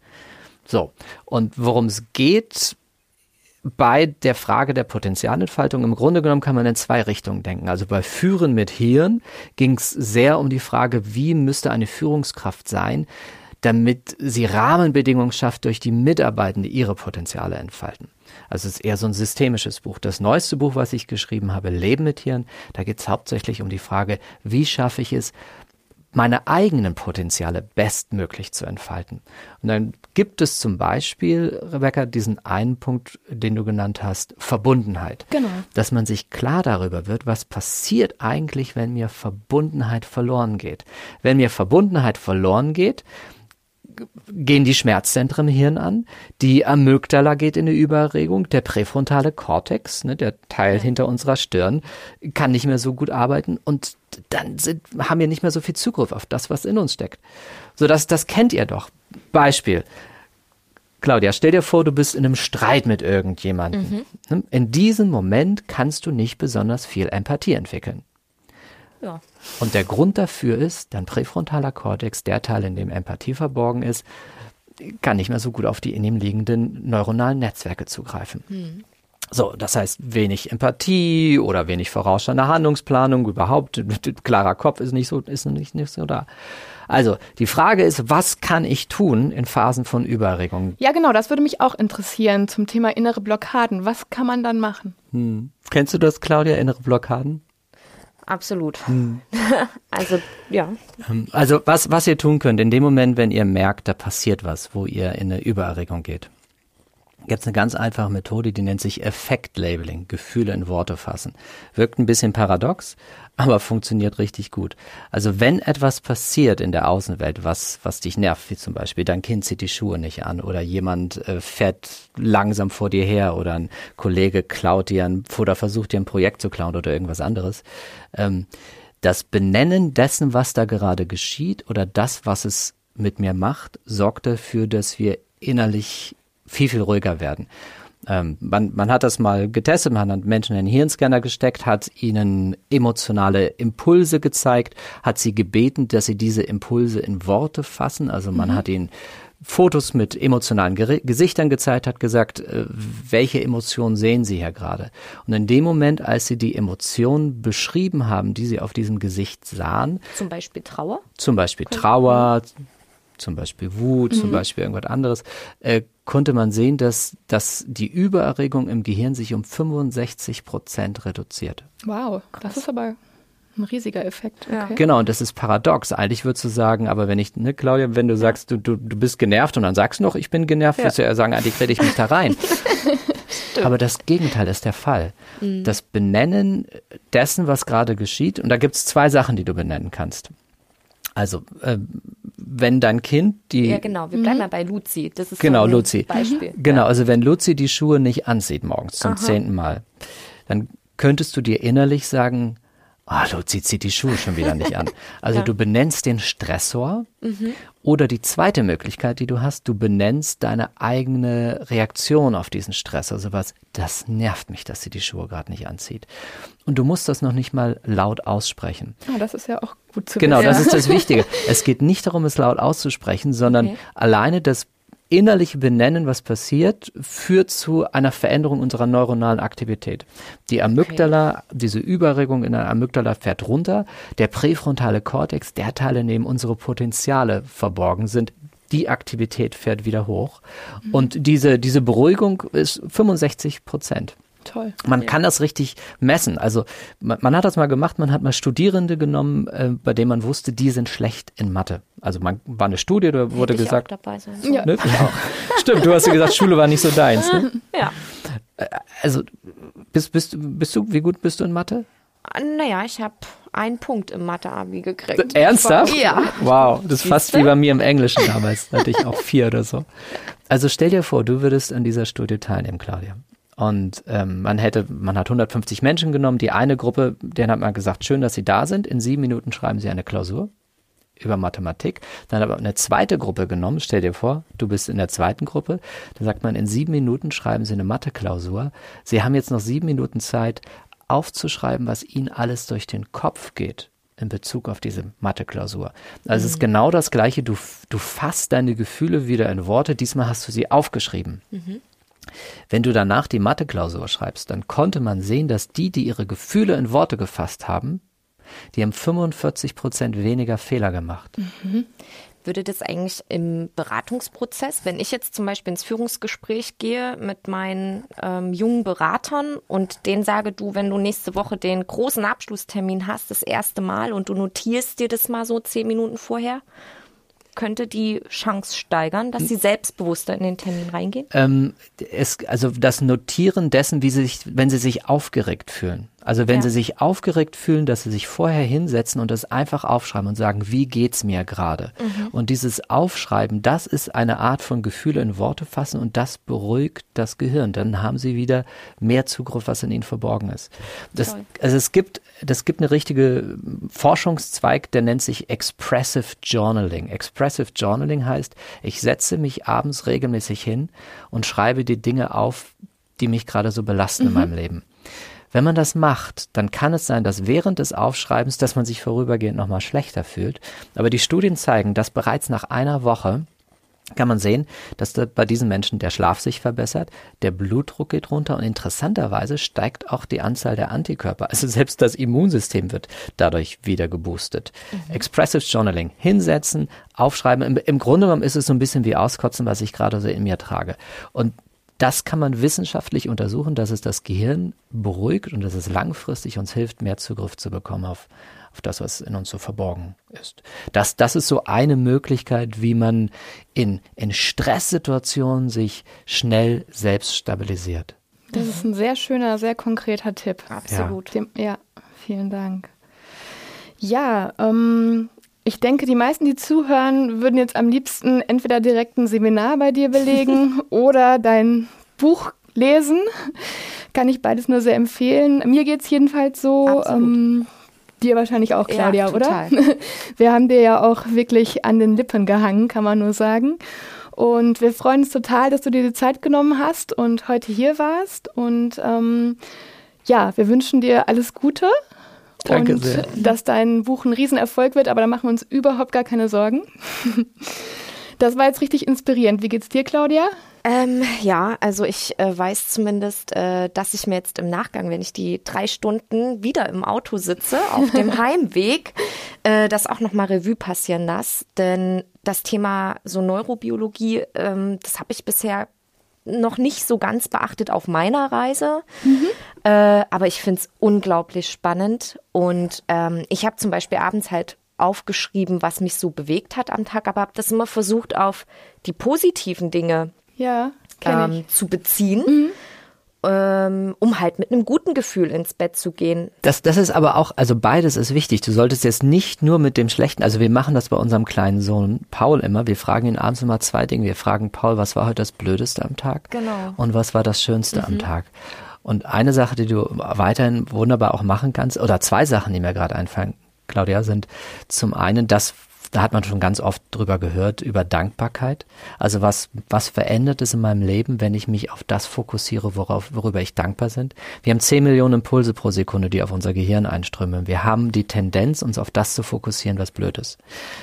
So, und worum es geht bei der Frage der Potenzialentfaltung, im Grunde genommen kann man in zwei Richtungen denken. Also bei Führen mit Hirn ging es sehr um die Frage, wie müsste eine Führungskraft sein, damit sie Rahmenbedingungen schafft, durch die Mitarbeitende ihre Potenziale entfalten. Also es ist eher so ein systemisches Buch. Das neueste Buch, was ich geschrieben habe, Leben mit Tieren, da geht es hauptsächlich um die Frage, wie schaffe ich es, meine eigenen Potenziale bestmöglich zu entfalten. Und dann gibt es zum Beispiel, Rebecca, diesen einen Punkt, den du genannt hast, Verbundenheit. Genau. Dass man sich klar darüber wird, was passiert eigentlich, wenn mir Verbundenheit verloren geht. Wenn mir Verbundenheit verloren geht, gehen die Schmerzzentren im Hirn an, die Amygdala geht in eine Überregung, der präfrontale Kortex, ne, der Teil hinter unserer Stirn, kann nicht mehr so gut arbeiten und dann sind, haben wir nicht mehr so viel Zugriff auf das, was in uns steckt. So, das, das kennt ihr doch. Beispiel. Claudia, stell dir vor, du bist in einem Streit mit irgendjemandem. Mhm. In diesem Moment kannst du nicht besonders viel Empathie entwickeln. Ja. Und der Grund dafür ist, dein präfrontaler Kortex, der Teil, in dem Empathie verborgen ist, kann nicht mehr so gut auf die in ihm liegenden neuronalen Netzwerke zugreifen. Hm. So, das heißt wenig Empathie oder wenig vorausschauende Handlungsplanung, überhaupt <laughs> klarer Kopf ist nicht so, ist nicht, nicht so da. Also, die Frage ist, was kann ich tun in Phasen von Überregung? Ja, genau, das würde mich auch interessieren zum Thema innere Blockaden. Was kann man dann machen? Hm. Kennst du das, Claudia, innere Blockaden? Absolut. Hm. <laughs> also, ja. Ähm, also, was, was ihr tun könnt, in dem Moment, wenn ihr merkt, da passiert was, wo ihr in eine Übererregung geht, gibt es eine ganz einfache Methode, die nennt sich Effekt-Labeling, Gefühle in Worte fassen. Wirkt ein bisschen paradox, <laughs> aber funktioniert richtig gut. Also wenn etwas passiert in der Außenwelt, was, was dich nervt, wie zum Beispiel dein Kind zieht die Schuhe nicht an oder jemand äh, fährt langsam vor dir her oder ein Kollege klaut dir ein, oder versucht dir ein Projekt zu klauen oder irgendwas anderes, ähm, das Benennen dessen, was da gerade geschieht oder das, was es mit mir macht, sorgt dafür, dass wir innerlich viel, viel ruhiger werden. Ähm, man, man hat das mal getestet, man hat Menschen in den Hirnscanner gesteckt, hat ihnen emotionale Impulse gezeigt, hat sie gebeten, dass sie diese Impulse in Worte fassen. Also man mhm. hat ihnen Fotos mit emotionalen Ger Gesichtern gezeigt, hat gesagt, äh, welche Emotionen sehen Sie hier gerade? Und in dem Moment, als Sie die Emotionen beschrieben haben, die Sie auf diesem Gesicht sahen, zum Beispiel Trauer, zum Beispiel Trauer, zum Beispiel Wut, mhm. zum Beispiel irgendwas anderes, äh, konnte man sehen, dass, dass die Übererregung im Gehirn sich um 65 Prozent reduziert. Wow, das ist aber ein riesiger Effekt. Okay. Genau, und das ist paradox. Eigentlich würdest du sagen, aber wenn ich, ne, Claudia, wenn du ja. sagst, du, du, du bist genervt und dann sagst du noch, ich bin genervt, ja. wirst du ja sagen, eigentlich rede ich mich da rein. <laughs> aber das Gegenteil ist der Fall. Mhm. Das Benennen dessen, was gerade geschieht, und da gibt es zwei Sachen, die du benennen kannst. Also, äh, wenn dein Kind die. Ja, genau, wir bleiben mhm. mal bei Luzi. Das ist genau, so Luzi. Beispiel. Genau, also wenn Luzi die Schuhe nicht anzieht morgens zum Aha. zehnten Mal, dann könntest du dir innerlich sagen, Ah, oh, Luzi zieht die Schuhe schon wieder nicht an. <laughs> Also ja. du benennst den Stressor mhm. oder die zweite Möglichkeit, die du hast, du benennst deine eigene Reaktion auf diesen Stress. Also was, das nervt mich, dass sie die Schuhe gerade nicht anzieht. Und du musst das noch nicht mal laut aussprechen. Ah, das ist ja auch gut zu genau, wissen. Genau, das ist das Wichtige. <laughs> es geht nicht darum, es laut auszusprechen, sondern okay. alleine das innerliche Benennen, was passiert, führt zu einer Veränderung unserer neuronalen Aktivität. Die Amygdala, okay. diese Überregung in der Amygdala fährt runter. Der präfrontale Kortex, der Teil, in dem unsere Potenziale verborgen sind, die Aktivität fährt wieder hoch. Mhm. Und diese, diese Beruhigung ist 65 Prozent. Toll. Man ja. kann das richtig messen. Also man, man, hat das mal gemacht, man hat mal Studierende genommen, äh, bei denen man wusste, die sind schlecht in Mathe. Also man war eine Studie, da wurde Hätte gesagt. Ich auch dabei sein Ja. Ne? Stimmt, du hast ja gesagt, Schule war nicht so deins. Ne? Ja. Äh, also bist, bist, bist du, wie gut bist du in Mathe? Ah, naja, ich habe einen Punkt im Mathe-Abi gekriegt. Ernsthaft? Ja. Wow, das ist fast wie bei mir im Englischen damals. Da hatte ich auch vier oder so. Also stell dir vor, du würdest an dieser Studie teilnehmen, Claudia. Und ähm, man hätte, man hat 150 Menschen genommen. Die eine Gruppe, denen hat man gesagt, schön, dass sie da sind. In sieben Minuten schreiben sie eine Klausur über Mathematik. Dann aber eine zweite Gruppe genommen. Stell dir vor, du bist in der zweiten Gruppe. Da sagt man, in sieben Minuten schreiben sie eine Mathe-Klausur. Sie haben jetzt noch sieben Minuten Zeit, aufzuschreiben, was ihnen alles durch den Kopf geht in Bezug auf diese Mathe-Klausur. Also mhm. es ist mhm. genau das Gleiche. Du, du fasst deine Gefühle wieder in Worte. Diesmal hast du sie aufgeschrieben. Mhm. Wenn du danach die Mathe-Klausur schreibst, dann konnte man sehen, dass die, die ihre Gefühle in Worte gefasst haben, die haben 45 Prozent weniger Fehler gemacht. Mhm. würde das eigentlich im Beratungsprozess, wenn ich jetzt zum Beispiel ins Führungsgespräch gehe mit meinen ähm, jungen Beratern und denen sage, du, wenn du nächste Woche den großen Abschlusstermin hast, das erste Mal und du notierst dir das mal so zehn Minuten vorher, könnte die Chance steigern, dass sie selbstbewusster in den Termin reingehen? Ähm, es, also das Notieren dessen, wie sie sich, wenn sie sich aufgeregt fühlen. Also wenn ja. sie sich aufgeregt fühlen, dass sie sich vorher hinsetzen und das einfach aufschreiben und sagen, wie geht's mir gerade? Mhm. Und dieses Aufschreiben, das ist eine Art von Gefühle in Worte fassen und das beruhigt das Gehirn. Dann haben sie wieder mehr Zugriff, was in ihnen verborgen ist. Das, also es gibt, das gibt eine richtige Forschungszweig, der nennt sich Expressive Journaling. Expressive Journaling heißt, ich setze mich abends regelmäßig hin und schreibe die Dinge auf, die mich gerade so belasten mhm. in meinem Leben. Wenn man das macht, dann kann es sein, dass während des Aufschreibens, dass man sich vorübergehend nochmal schlechter fühlt. Aber die Studien zeigen, dass bereits nach einer Woche kann man sehen, dass da bei diesen Menschen der Schlaf sich verbessert, der Blutdruck geht runter und interessanterweise steigt auch die Anzahl der Antikörper. Also <laughs> selbst das Immunsystem wird dadurch wieder geboostet. Mhm. Expressive Journaling, hinsetzen, aufschreiben. Im, Im Grunde genommen ist es so ein bisschen wie auskotzen, was ich gerade so in mir trage. Und das kann man wissenschaftlich untersuchen, dass es das Gehirn beruhigt und dass es langfristig uns hilft, mehr Zugriff zu bekommen auf, auf das, was in uns so verborgen ist. Das, das ist so eine Möglichkeit, wie man in, in Stresssituationen sich schnell selbst stabilisiert. Das ist ein sehr schöner, sehr konkreter Tipp. Absolut. Ja, ja vielen Dank. Ja, ähm, ich denke, die meisten, die zuhören, würden jetzt am liebsten entweder direkt ein Seminar bei dir belegen <laughs> oder dein Buch lesen. Kann ich beides nur sehr empfehlen. Mir geht es jedenfalls so. Ähm, dir wahrscheinlich auch, Claudia, ja, oder? <laughs> Wir haben dir ja auch wirklich an den Lippen gehangen, kann man nur sagen. Und wir freuen uns total, dass du dir die Zeit genommen hast und heute hier warst. Und ähm, ja, wir wünschen dir alles Gute Danke und sehr. dass dein Buch ein Riesenerfolg wird, aber da machen wir uns überhaupt gar keine Sorgen. Das war jetzt richtig inspirierend. Wie geht's dir, Claudia? Ähm, ja, also ich äh, weiß zumindest, äh, dass ich mir jetzt im Nachgang, wenn ich die drei Stunden wieder im Auto sitze, auf dem <laughs> Heimweg, äh, das auch nochmal Revue passieren lasse. Denn das Thema so Neurobiologie, ähm, das habe ich bisher noch nicht so ganz beachtet auf meiner Reise. Mhm. Äh, aber ich finde es unglaublich spannend. Und ähm, ich habe zum Beispiel abends halt aufgeschrieben, was mich so bewegt hat am Tag, aber habe das immer versucht, auf die positiven Dinge ja, ähm, zu beziehen. Mhm um halt mit einem guten Gefühl ins Bett zu gehen. Das, das ist aber auch, also beides ist wichtig. Du solltest jetzt nicht nur mit dem Schlechten, also wir machen das bei unserem kleinen Sohn Paul immer. Wir fragen ihn abends immer zwei Dinge. Wir fragen Paul, was war heute das Blödeste am Tag? Genau. Und was war das Schönste mhm. am Tag? Und eine Sache, die du weiterhin wunderbar auch machen kannst, oder zwei Sachen, die mir gerade einfallen, Claudia, sind zum einen das, da hat man schon ganz oft drüber gehört, über Dankbarkeit. Also was, was verändert es in meinem Leben, wenn ich mich auf das fokussiere, worauf, worüber ich dankbar bin? Wir haben 10 Millionen Impulse pro Sekunde, die auf unser Gehirn einströmen. Wir haben die Tendenz, uns auf das zu fokussieren, was blöd ist.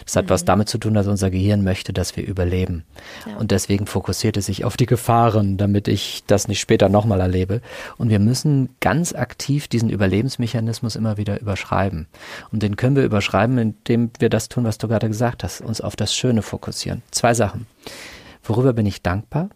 Das hat mhm. was damit zu tun, dass unser Gehirn möchte, dass wir überleben. Ja. Und deswegen fokussiert es sich auf die Gefahren, damit ich das nicht später nochmal erlebe. Und wir müssen ganz aktiv diesen Überlebensmechanismus immer wieder überschreiben. Und den können wir überschreiben, indem wir das tun, was du gerade gesagt hast, uns auf das Schöne fokussieren. Zwei Sachen. Worüber bin ich dankbar?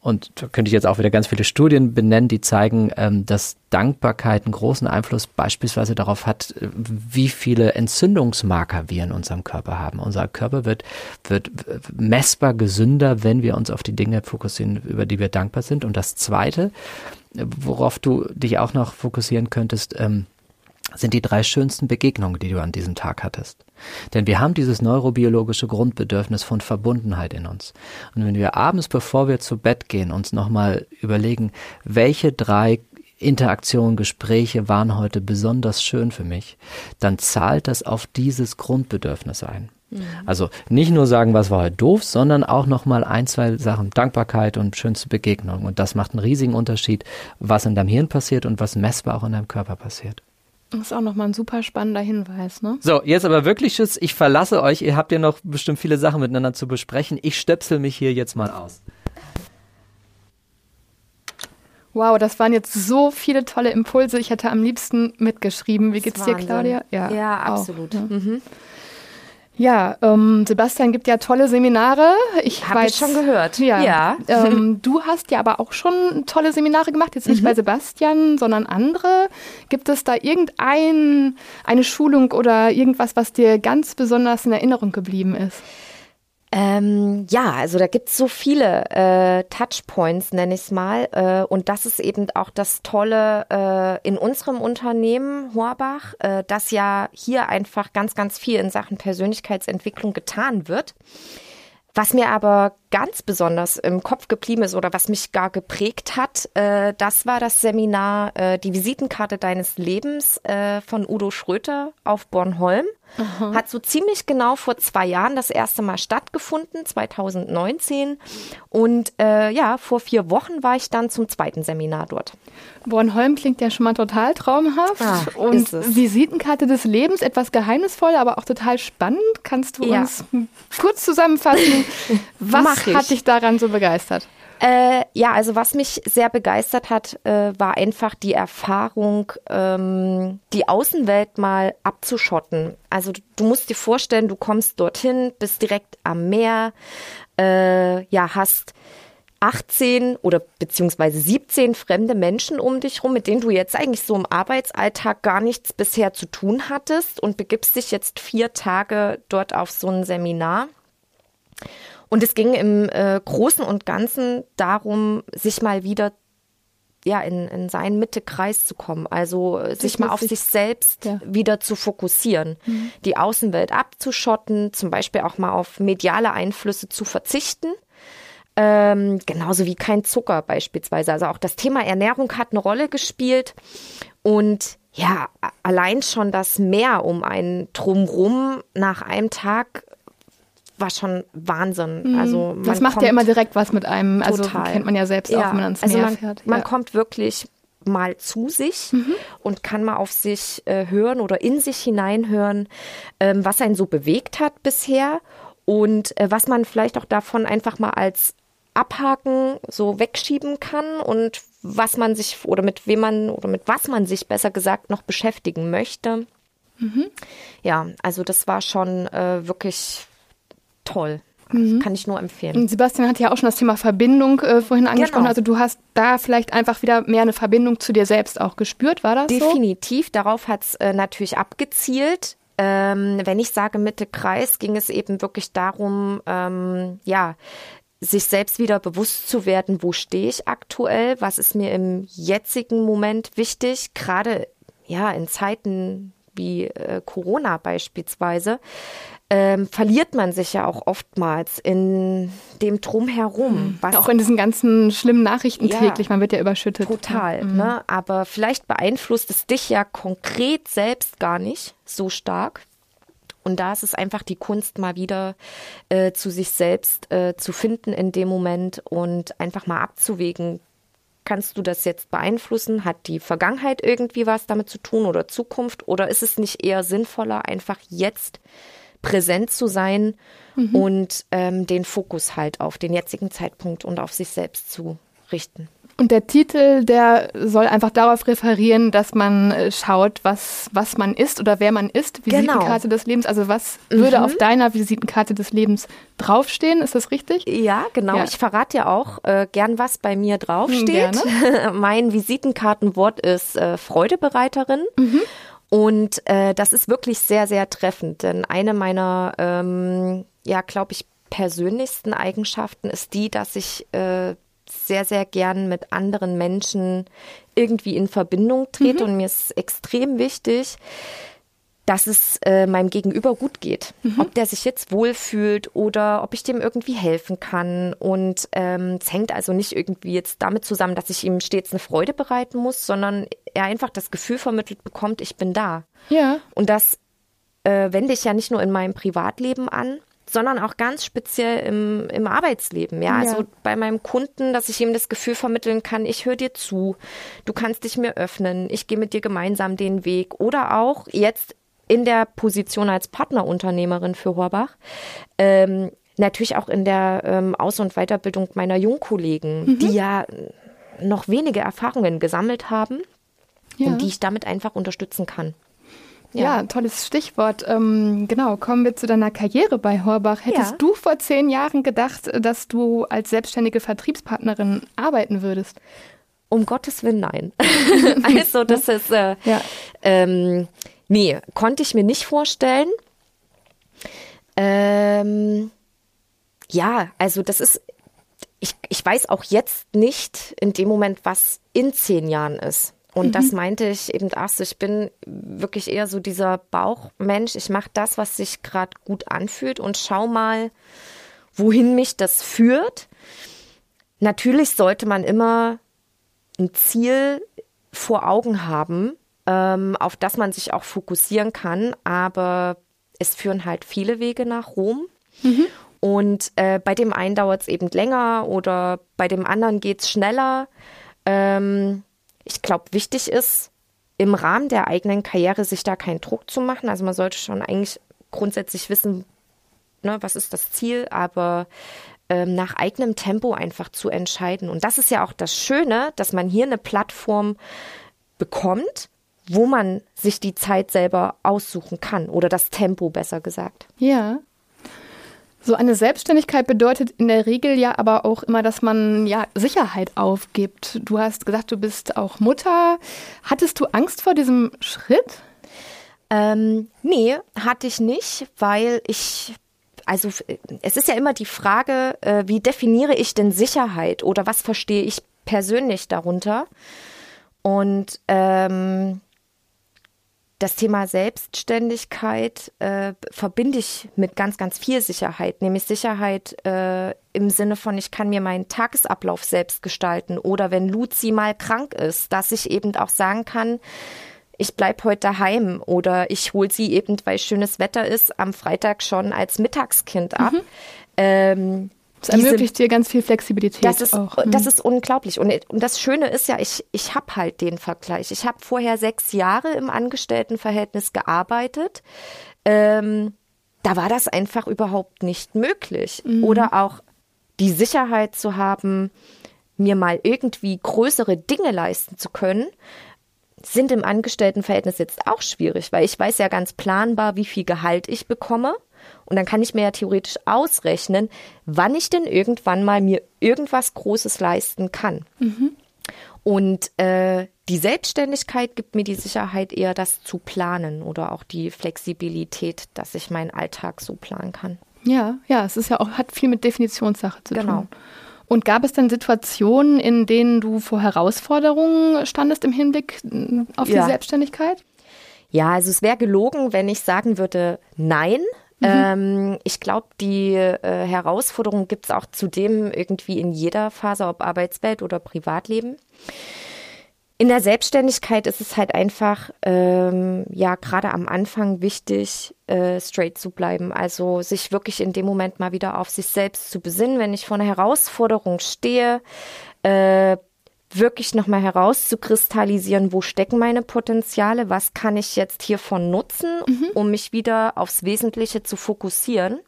Und da könnte ich jetzt auch wieder ganz viele Studien benennen, die zeigen, ähm, dass Dankbarkeit einen großen Einfluss beispielsweise darauf hat, äh, wie viele Entzündungsmarker wir in unserem Körper haben. Unser Körper wird, wird messbar gesünder, wenn wir uns auf die Dinge fokussieren, über die wir dankbar sind. Und das Zweite, worauf du dich auch noch fokussieren könntest, ähm, sind die drei schönsten Begegnungen, die du an diesem Tag hattest. Denn wir haben dieses neurobiologische Grundbedürfnis von Verbundenheit in uns. Und wenn wir abends, bevor wir zu Bett gehen, uns nochmal überlegen, welche drei Interaktionen, Gespräche waren heute besonders schön für mich, dann zahlt das auf dieses Grundbedürfnis ein. Mhm. Also nicht nur sagen, was war heute doof, sondern auch nochmal ein, zwei Sachen, Dankbarkeit und schönste Begegnung. Und das macht einen riesigen Unterschied, was in deinem Hirn passiert und was messbar auch in deinem Körper passiert. Das ist auch nochmal ein super spannender Hinweis, ne? So, jetzt aber wirklich Schütz, ich verlasse euch. Ihr habt ja noch bestimmt viele Sachen miteinander zu besprechen. Ich stöpsel mich hier jetzt mal aus. Wow, das waren jetzt so viele tolle Impulse. Ich hätte am liebsten mitgeschrieben. Wie geht's dir, Claudia? Ja, ja absolut. Auch, ne? mhm. Ja, ähm, Sebastian gibt ja tolle Seminare. Ich habe ich schon gehört. Ja. ja. <laughs> Ähm, du hast ja aber auch schon tolle Seminare gemacht, jetzt nicht mhm. bei Sebastian, sondern andere. Gibt es da irgendein eine Schulung oder irgendwas, was dir ganz besonders in Erinnerung geblieben ist? Ähm, ja, also da gibt's so viele äh, Touchpoints, nenne ich es mal. Äh, und das ist eben auch das Tolle äh, in unserem Unternehmen Horbach, äh, dass ja hier einfach ganz, ganz viel in Sachen Persönlichkeitsentwicklung getan wird. Was mir aber ganz besonders im Kopf geblieben ist oder was mich gar geprägt hat, äh, das war das Seminar äh, Die Visitenkarte deines Lebens äh, von Udo Schröter auf Bornholm. Aha. Hat so ziemlich genau vor zwei Jahren das erste Mal stattgefunden, 2019. Und äh, ja, vor vier Wochen war ich dann zum zweiten Seminar dort. Bornholm klingt ja schon mal total traumhaft. Ah, und Visitenkarte des Lebens, etwas geheimnisvoll, aber auch total spannend. Kannst du ja. uns kurz zusammenfassen, <laughs> was hat dich daran so begeistert? Äh, ja, also was mich sehr begeistert hat, äh, war einfach die Erfahrung, ähm, die Außenwelt mal abzuschotten. Also du, du, musst dir vorstellen, du kommst dorthin, bist direkt am Meer, äh, ja, hast 18 oder beziehungsweise 17 fremde Menschen um dich rum, mit denen du jetzt eigentlich so im Arbeitsalltag gar nichts bisher zu tun hattest und begibst dich jetzt vier Tage dort auf so ein Seminar. Und es ging im äh, Großen und Ganzen darum, sich mal wieder ja, in, in seinen Mittekreis zu kommen, also das sich mal auf sich selbst ja. wieder zu fokussieren, mhm. die Außenwelt abzuschotten, zum Beispiel auch mal auf mediale Einflüsse zu verzichten. Ähm, genauso wie kein Zucker beispielsweise. Also auch das Thema Ernährung hat eine Rolle gespielt. Und ja, allein schon das Meer um einen drumrum nach einem Tag war schon Wahnsinn. Mhm. Also das macht ja immer direkt was mit einem. Also total. kennt man ja selbst ja. auch, wenn man ans also Meer man, fährt. Man kommt wirklich mal zu sich mhm. und kann mal auf sich äh, hören oder in sich hineinhören, ähm, was einen so bewegt hat bisher und äh, was man vielleicht auch davon einfach mal als abhaken, so wegschieben kann und was man sich oder mit wem man oder mit was man sich besser gesagt noch beschäftigen möchte. Mhm. Ja, also das war schon äh, wirklich toll. Mhm. Kann ich nur empfehlen. Sebastian hat ja auch schon das Thema Verbindung äh, vorhin angesprochen. Genau. Also du hast da vielleicht einfach wieder mehr eine Verbindung zu dir selbst auch gespürt, war das Definitiv. So? Darauf hat es äh, natürlich abgezielt. Ähm, wenn ich sage Mitte Kreis, ging es eben wirklich darum, ähm, ja, sich selbst wieder bewusst zu werden, wo stehe ich aktuell, was ist mir im jetzigen Moment wichtig, gerade ja in Zeiten wie äh, Corona beispielsweise ähm, verliert man sich ja auch oftmals in dem Drumherum. Was auch in diesen ganzen schlimmen Nachrichten ja, täglich, man wird ja überschüttet. Total, mhm. ne? aber vielleicht beeinflusst es dich ja konkret selbst gar nicht so stark. Und da ist es einfach die Kunst, mal wieder äh, zu sich selbst äh, zu finden in dem Moment und einfach mal abzuwägen, kannst du das jetzt beeinflussen? Hat die Vergangenheit irgendwie was damit zu tun oder Zukunft? Oder ist es nicht eher sinnvoller, einfach jetzt präsent zu sein mhm. und ähm, den Fokus halt auf den jetzigen Zeitpunkt und auf sich selbst zu richten. Und der Titel, der soll einfach darauf referieren, dass man äh, schaut, was, was man ist oder wer man ist. Genau. Visitenkarte genau. des Lebens. Also was mhm. würde auf deiner Visitenkarte des Lebens draufstehen? Ist das richtig? Ja, genau. Ja. Ich verrate ja auch äh, gern, was bei mir draufsteht. Gerne. <laughs> mein Visitenkartenwort ist äh, Freudebereiterin. Mhm. Und äh, das ist wirklich sehr, sehr treffend, denn eine meiner, ähm, ja, glaube ich, persönlichsten Eigenschaften ist die, dass ich äh, sehr, sehr gern mit anderen Menschen irgendwie in Verbindung trete mhm. und mir ist extrem wichtig, dass es äh, meinem Gegenüber gut geht. Mhm. Ob der sich jetzt wohlfühlt oder ob ich dem irgendwie helfen kann. Und ähm, es hängt also nicht irgendwie jetzt damit zusammen, dass ich ihm stets eine Freude bereiten muss, sondern er einfach das Gefühl vermittelt bekommt, ich bin da. Ja. Und das äh, wende ich ja nicht nur in meinem Privatleben an, sondern auch ganz speziell im, im Arbeitsleben. Ja? ja, also bei meinem Kunden, dass ich ihm das Gefühl vermitteln kann, ich höre dir zu, du kannst dich mir öffnen, ich gehe mit dir gemeinsam den Weg. Oder auch jetzt in der Position als Partnerunternehmerin für Horbach, ähm, natürlich auch in der ähm, Aus- und Weiterbildung meiner Jungkollegen, mhm. die ja noch wenige Erfahrungen gesammelt haben ja. und die ich damit einfach unterstützen kann. Ja, Ja. tolles Stichwort. Ähm, genau, kommen wir zu deiner Karriere bei Horbach. Hättest Ja. du vor zehn Jahren gedacht, dass du als selbstständige Vertriebspartnerin arbeiten würdest? Um Gottes Willen, nein. <laughs> also das ist, äh, Ja. ähm, nee, konnte ich mir nicht vorstellen. Ähm, ja, also das ist, ich, ich weiß auch jetzt nicht in dem Moment, was in zehn Jahren ist. Und das meinte ich eben erst, ich bin wirklich eher so dieser Bauchmensch. Ich mache das, was sich gerade gut anfühlt und schau mal, wohin mich das führt. Natürlich sollte man immer ein Ziel vor Augen haben, ähm, auf das man sich auch fokussieren kann, aber es führen halt viele Wege nach Rom. Und äh, bei dem einen dauert es eben länger oder bei dem anderen geht es schneller. Ähm, ich glaube, wichtig ist, im Rahmen der eigenen Karriere sich da keinen Druck zu machen. Also man sollte schon eigentlich grundsätzlich wissen, ne, was ist das Ziel, aber ähm, nach eigenem Tempo einfach zu entscheiden. Und das ist ja auch das Schöne, dass man hier eine Plattform bekommt, wo man sich die Zeit selber aussuchen kann oder das Tempo besser gesagt. Ja. So eine Selbstständigkeit bedeutet in der Regel ja aber auch immer, dass man ja Sicherheit aufgibt. Du hast gesagt, du bist auch Mutter. Hattest du Angst vor diesem Schritt? Ähm, nee, hatte ich nicht, weil ich, also es ist ja immer die Frage, äh, wie definiere ich denn Sicherheit oder was verstehe ich persönlich darunter? Und ähm, das Thema Selbstständigkeit äh, verbinde ich mit ganz, ganz viel Sicherheit, nämlich Sicherheit äh, im Sinne von, ich kann mir meinen Tagesablauf selbst gestalten oder wenn Luzi mal krank ist, dass ich eben auch sagen kann, ich bleib heute daheim oder ich hole sie eben, weil schönes Wetter ist, am Freitag schon als Mittagskind ab. Ähm, Es diese- ermöglicht dir ganz viel Flexibilität das ist, auch. das ist unglaublich. Und, und das Schöne ist ja, ich, ich habe halt den Vergleich. Ich habe vorher sechs Jahre im Angestelltenverhältnis gearbeitet. Ähm, da war das einfach überhaupt nicht möglich. Oder auch die Sicherheit zu haben, mir mal irgendwie größere Dinge leisten zu können, sind im Angestelltenverhältnis jetzt auch schwierig, weil ich weiß ja ganz planbar, wie viel Gehalt ich bekomme. Und dann kann ich mir ja theoretisch ausrechnen, wann ich denn irgendwann mal mir irgendwas Großes leisten kann. Und äh, die Selbstständigkeit gibt mir die Sicherheit eher, das zu planen oder auch die Flexibilität, dass ich meinen Alltag so planen kann. ja, ja, es ist ja auch, hat viel mit Definitionssache zu Genau. tun. Und gab es denn Situationen, in denen du vor Herausforderungen standest im Hinblick auf Ja. die Selbstständigkeit? Ja, also es wäre gelogen, wenn ich sagen würde, nein. Ähm, ich glaube, die äh, Herausforderung gibt es auch zudem irgendwie in jeder Phase, ob Arbeitswelt oder Privatleben. In der Selbstständigkeit ist es halt einfach, ähm, ja, gerade am Anfang wichtig, äh, straight zu bleiben. Also sich wirklich in dem Moment mal wieder auf sich selbst zu besinnen. Wenn ich vor einer Herausforderung stehe, äh, wirklich nochmal herauszukristallisieren, wo stecken meine Potenziale, was kann ich jetzt hiervon nutzen, um mich wieder aufs Wesentliche zu fokussieren.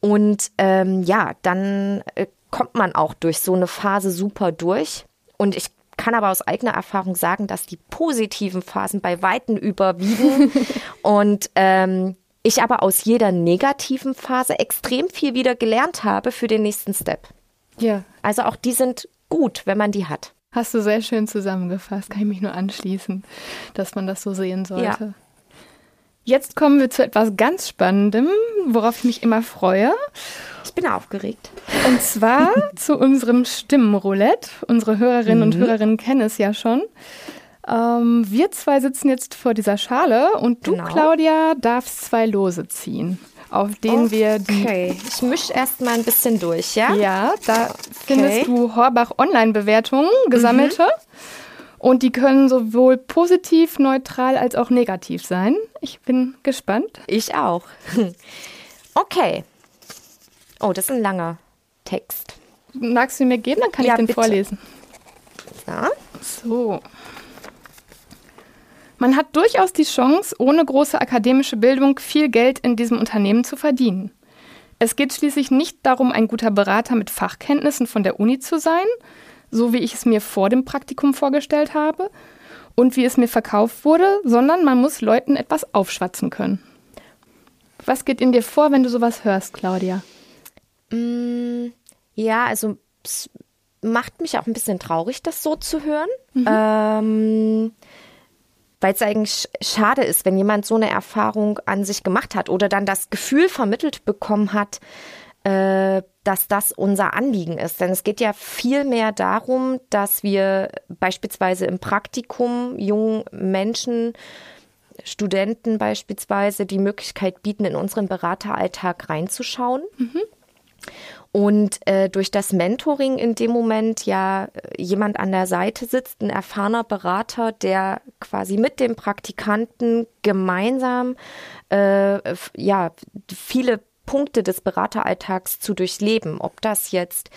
Und ähm, ja, dann äh, kommt man auch durch so eine Phase super durch. Und ich kann aber aus eigener Erfahrung sagen, dass die positiven Phasen bei Weitem überwiegen. <laughs> und ähm, ich aber aus jeder negativen Phase extrem viel wieder gelernt habe für den nächsten Step. Ja, Also auch die sind gut, wenn man die hat. hast du sehr schön zusammengefasst. Kann ich mich nur anschließen, dass man das so sehen sollte. Ja. Jetzt kommen wir zu etwas ganz Spannendem, worauf ich mich immer freue. Ich bin aufgeregt. Und zwar <laughs> zu unserem Stimmenroulette. Unsere Hörerinnen und Hörerinnen kennen es ja schon. Ähm, wir zwei sitzen jetzt vor dieser Schale und du, Genau. Claudia, darfst zwei Lose ziehen, auf denen wir die. Okay, ich mische erst mal ein bisschen durch, ja? Ja, da findest du Horbach Online-Bewertungen, gesammelte. Und die können sowohl positiv, neutral als auch negativ sein. Ich bin gespannt. Ich auch. <laughs> Okay. Oh, das ist ein langer Text. Magst du mir geben? Dann kann Ja, ich den bitte. vorlesen. Ja? So. Man hat durchaus die Chance, ohne große akademische Bildung viel Geld in diesem Unternehmen zu verdienen. Es geht schließlich nicht darum, ein guter Berater mit Fachkenntnissen von der Uni zu sein, so wie ich es mir vor dem Praktikum vorgestellt habe, und wie es mir verkauft wurde, sondern man muss Leuten etwas aufschwatzen können. Was geht in dir vor, wenn du sowas hörst, Claudia? Mm, ja, also es macht mich auch ein bisschen traurig, das so zu hören. Mhm. Ähm, weil es eigentlich schade ist, wenn jemand so eine Erfahrung an sich gemacht hat oder dann das Gefühl vermittelt bekommen hat, äh, dass das unser Anliegen ist. Denn es geht ja viel mehr darum, dass wir beispielsweise im Praktikum jungen Menschen, Studenten beispielsweise die Möglichkeit bieten, in unseren Berateralltag reinzuschauen. Mhm. Und äh, durch das Mentoring in dem Moment ja jemand an der Seite sitzt, ein erfahrener Berater, der quasi mit dem Praktikanten gemeinsam äh, ja viele Punkte des Berateralltags zu durchleben, ob das jetzt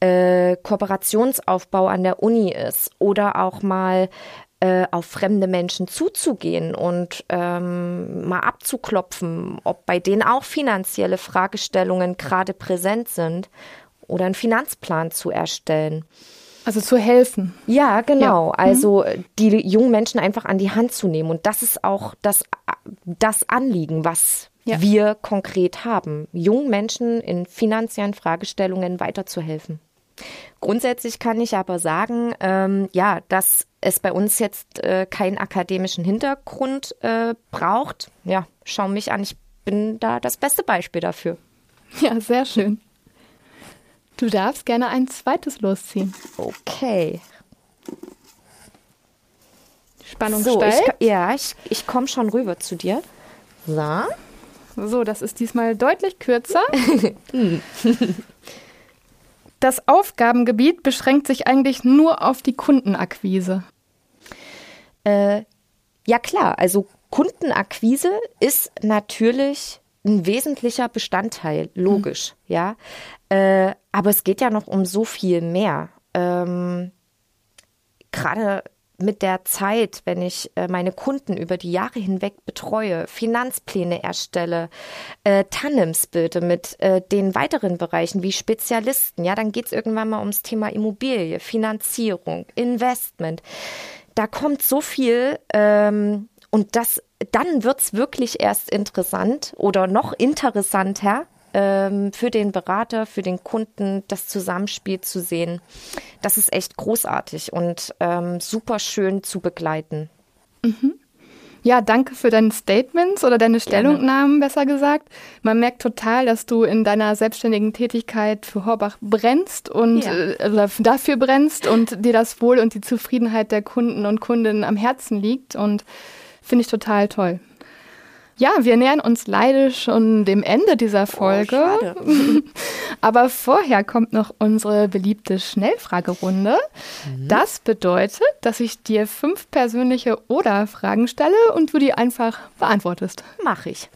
äh, Kooperationsaufbau an der Uni ist oder auch mal äh, auf fremde Menschen zuzugehen und ähm, mal abzuklopfen, ob bei denen auch finanzielle Fragestellungen gerade präsent sind oder einen Finanzplan zu erstellen. Also zu helfen. Ja, genau. Ja. Also mhm. die jungen Menschen einfach an die Hand zu nehmen. Und das ist auch das, das Anliegen, was ja. wir konkret haben, jungen Menschen in finanziellen Fragestellungen weiterzuhelfen. Grundsätzlich kann ich aber sagen, ähm, ja, dass es bei uns jetzt äh, keinen akademischen Hintergrund äh, braucht. Ja, schau mich an, ich bin da das beste Beispiel dafür. Ja, sehr schön. Du darfst gerne ein zweites losziehen. Okay. Spannung so, steigt. Ich, ja, ich, ich komme schon rüber zu dir. So. So, das ist diesmal deutlich kürzer. <laughs> <laughs> das Aufgabengebiet beschränkt sich eigentlich nur auf die Kundenakquise. Äh, ja klar, also Kundenakquise ist natürlich ein wesentlicher Bestandteil, logisch, mhm. ja. Äh, aber es geht ja noch um so viel mehr. Ähm, Gerade mit der Zeit, wenn ich äh, meine Kunden über die Jahre hinweg betreue, Finanzpläne erstelle, äh, Tandems bilde mit äh, den weiteren Bereichen wie Spezialisten, ja, dann geht es irgendwann mal ums Thema Immobilie, Finanzierung, Investment. Da kommt so viel ähm, und das, dann wird's wirklich erst interessant oder noch interessanter, ähm, für den Berater, für den Kunden das Zusammenspiel zu sehen. Das ist echt großartig und ähm, super schön zu begleiten. Mhm. Ja, danke für deine Statements oder deine Stellungnahmen, Gerne. besser gesagt. Man merkt total, dass du in deiner selbstständigen Tätigkeit für Horbach brennst und ja. äh, dafür brennst und dir das Wohl und die Zufriedenheit der Kunden und Kundinnen am Herzen liegt und finde ich total toll. Ja, wir nähern uns leider schon dem Ende dieser oh, Folge. Oh, <laughs> Aber vorher kommt noch unsere beliebte Schnellfragerunde. Mhm. Das bedeutet, dass ich dir fünf persönliche Oder-Fragen stelle und du die einfach beantwortest. Mach ich.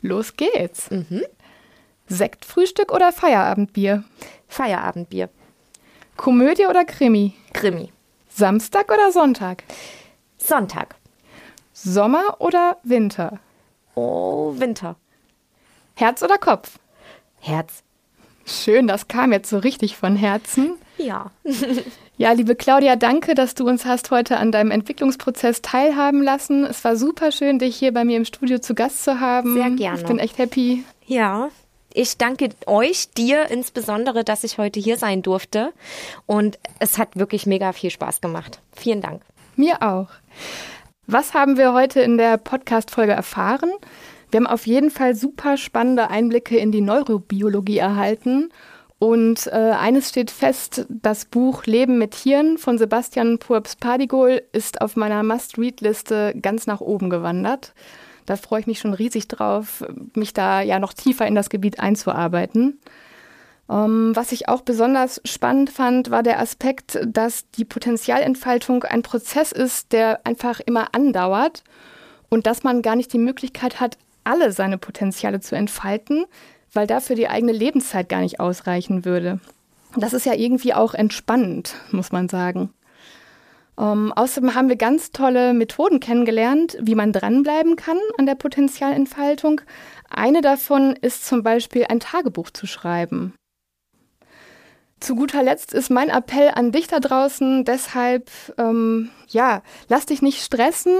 Los geht's. Mhm. Sektfrühstück oder Feierabendbier? Feierabendbier. Komödie oder Krimi? Krimi. Samstag oder Sonntag? Sonntag. Sommer oder Winter? Oh, Winter. Herz oder Kopf? Herz. Schön, das kam jetzt so richtig von Herzen. Ja. <laughs> ja, liebe Claudia, danke, dass du uns hast heute an deinem Entwicklungsprozess teilhaben lassen. Es war super schön, dich hier bei mir im Studio zu Gast zu haben. Sehr gerne. Ich bin echt happy. Ja, ich danke euch, dir insbesondere, dass ich heute hier sein durfte. Und es hat wirklich mega viel Spaß gemacht. Vielen Dank. Mir auch. Was haben wir heute in der Podcast-Folge erfahren? Wir haben auf jeden Fall super spannende Einblicke in die Neurobiologie erhalten. Und äh, eines steht fest, das Buch Leben mit Tieren von Sebastian Purps-Padigol ist auf meiner Must-Read-Liste ganz nach oben gewandert. Da freue ich mich schon riesig drauf, mich da ja noch tiefer in das Gebiet einzuarbeiten. Um, ähm, was ich auch besonders spannend fand, war der Aspekt, dass die Potenzialentfaltung ein Prozess ist, der einfach immer andauert und dass man gar nicht die Möglichkeit hat, alle seine Potenziale zu entfalten, weil dafür die eigene Lebenszeit gar nicht ausreichen würde. Das ist ja irgendwie auch entspannend, muss man sagen. Um, ähm, außerdem haben wir ganz tolle Methoden kennengelernt, wie man dranbleiben kann an der Potenzialentfaltung. Eine davon ist zum Beispiel ein Tagebuch zu schreiben. Zu guter Letzt ist mein Appell an dich da draußen deshalb, ähm, ja, lass dich nicht stressen,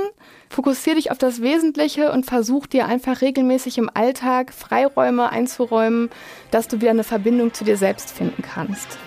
fokussier dich auf das Wesentliche und versuch dir einfach regelmäßig im Alltag Freiräume einzuräumen, dass du wieder eine Verbindung zu dir selbst finden kannst.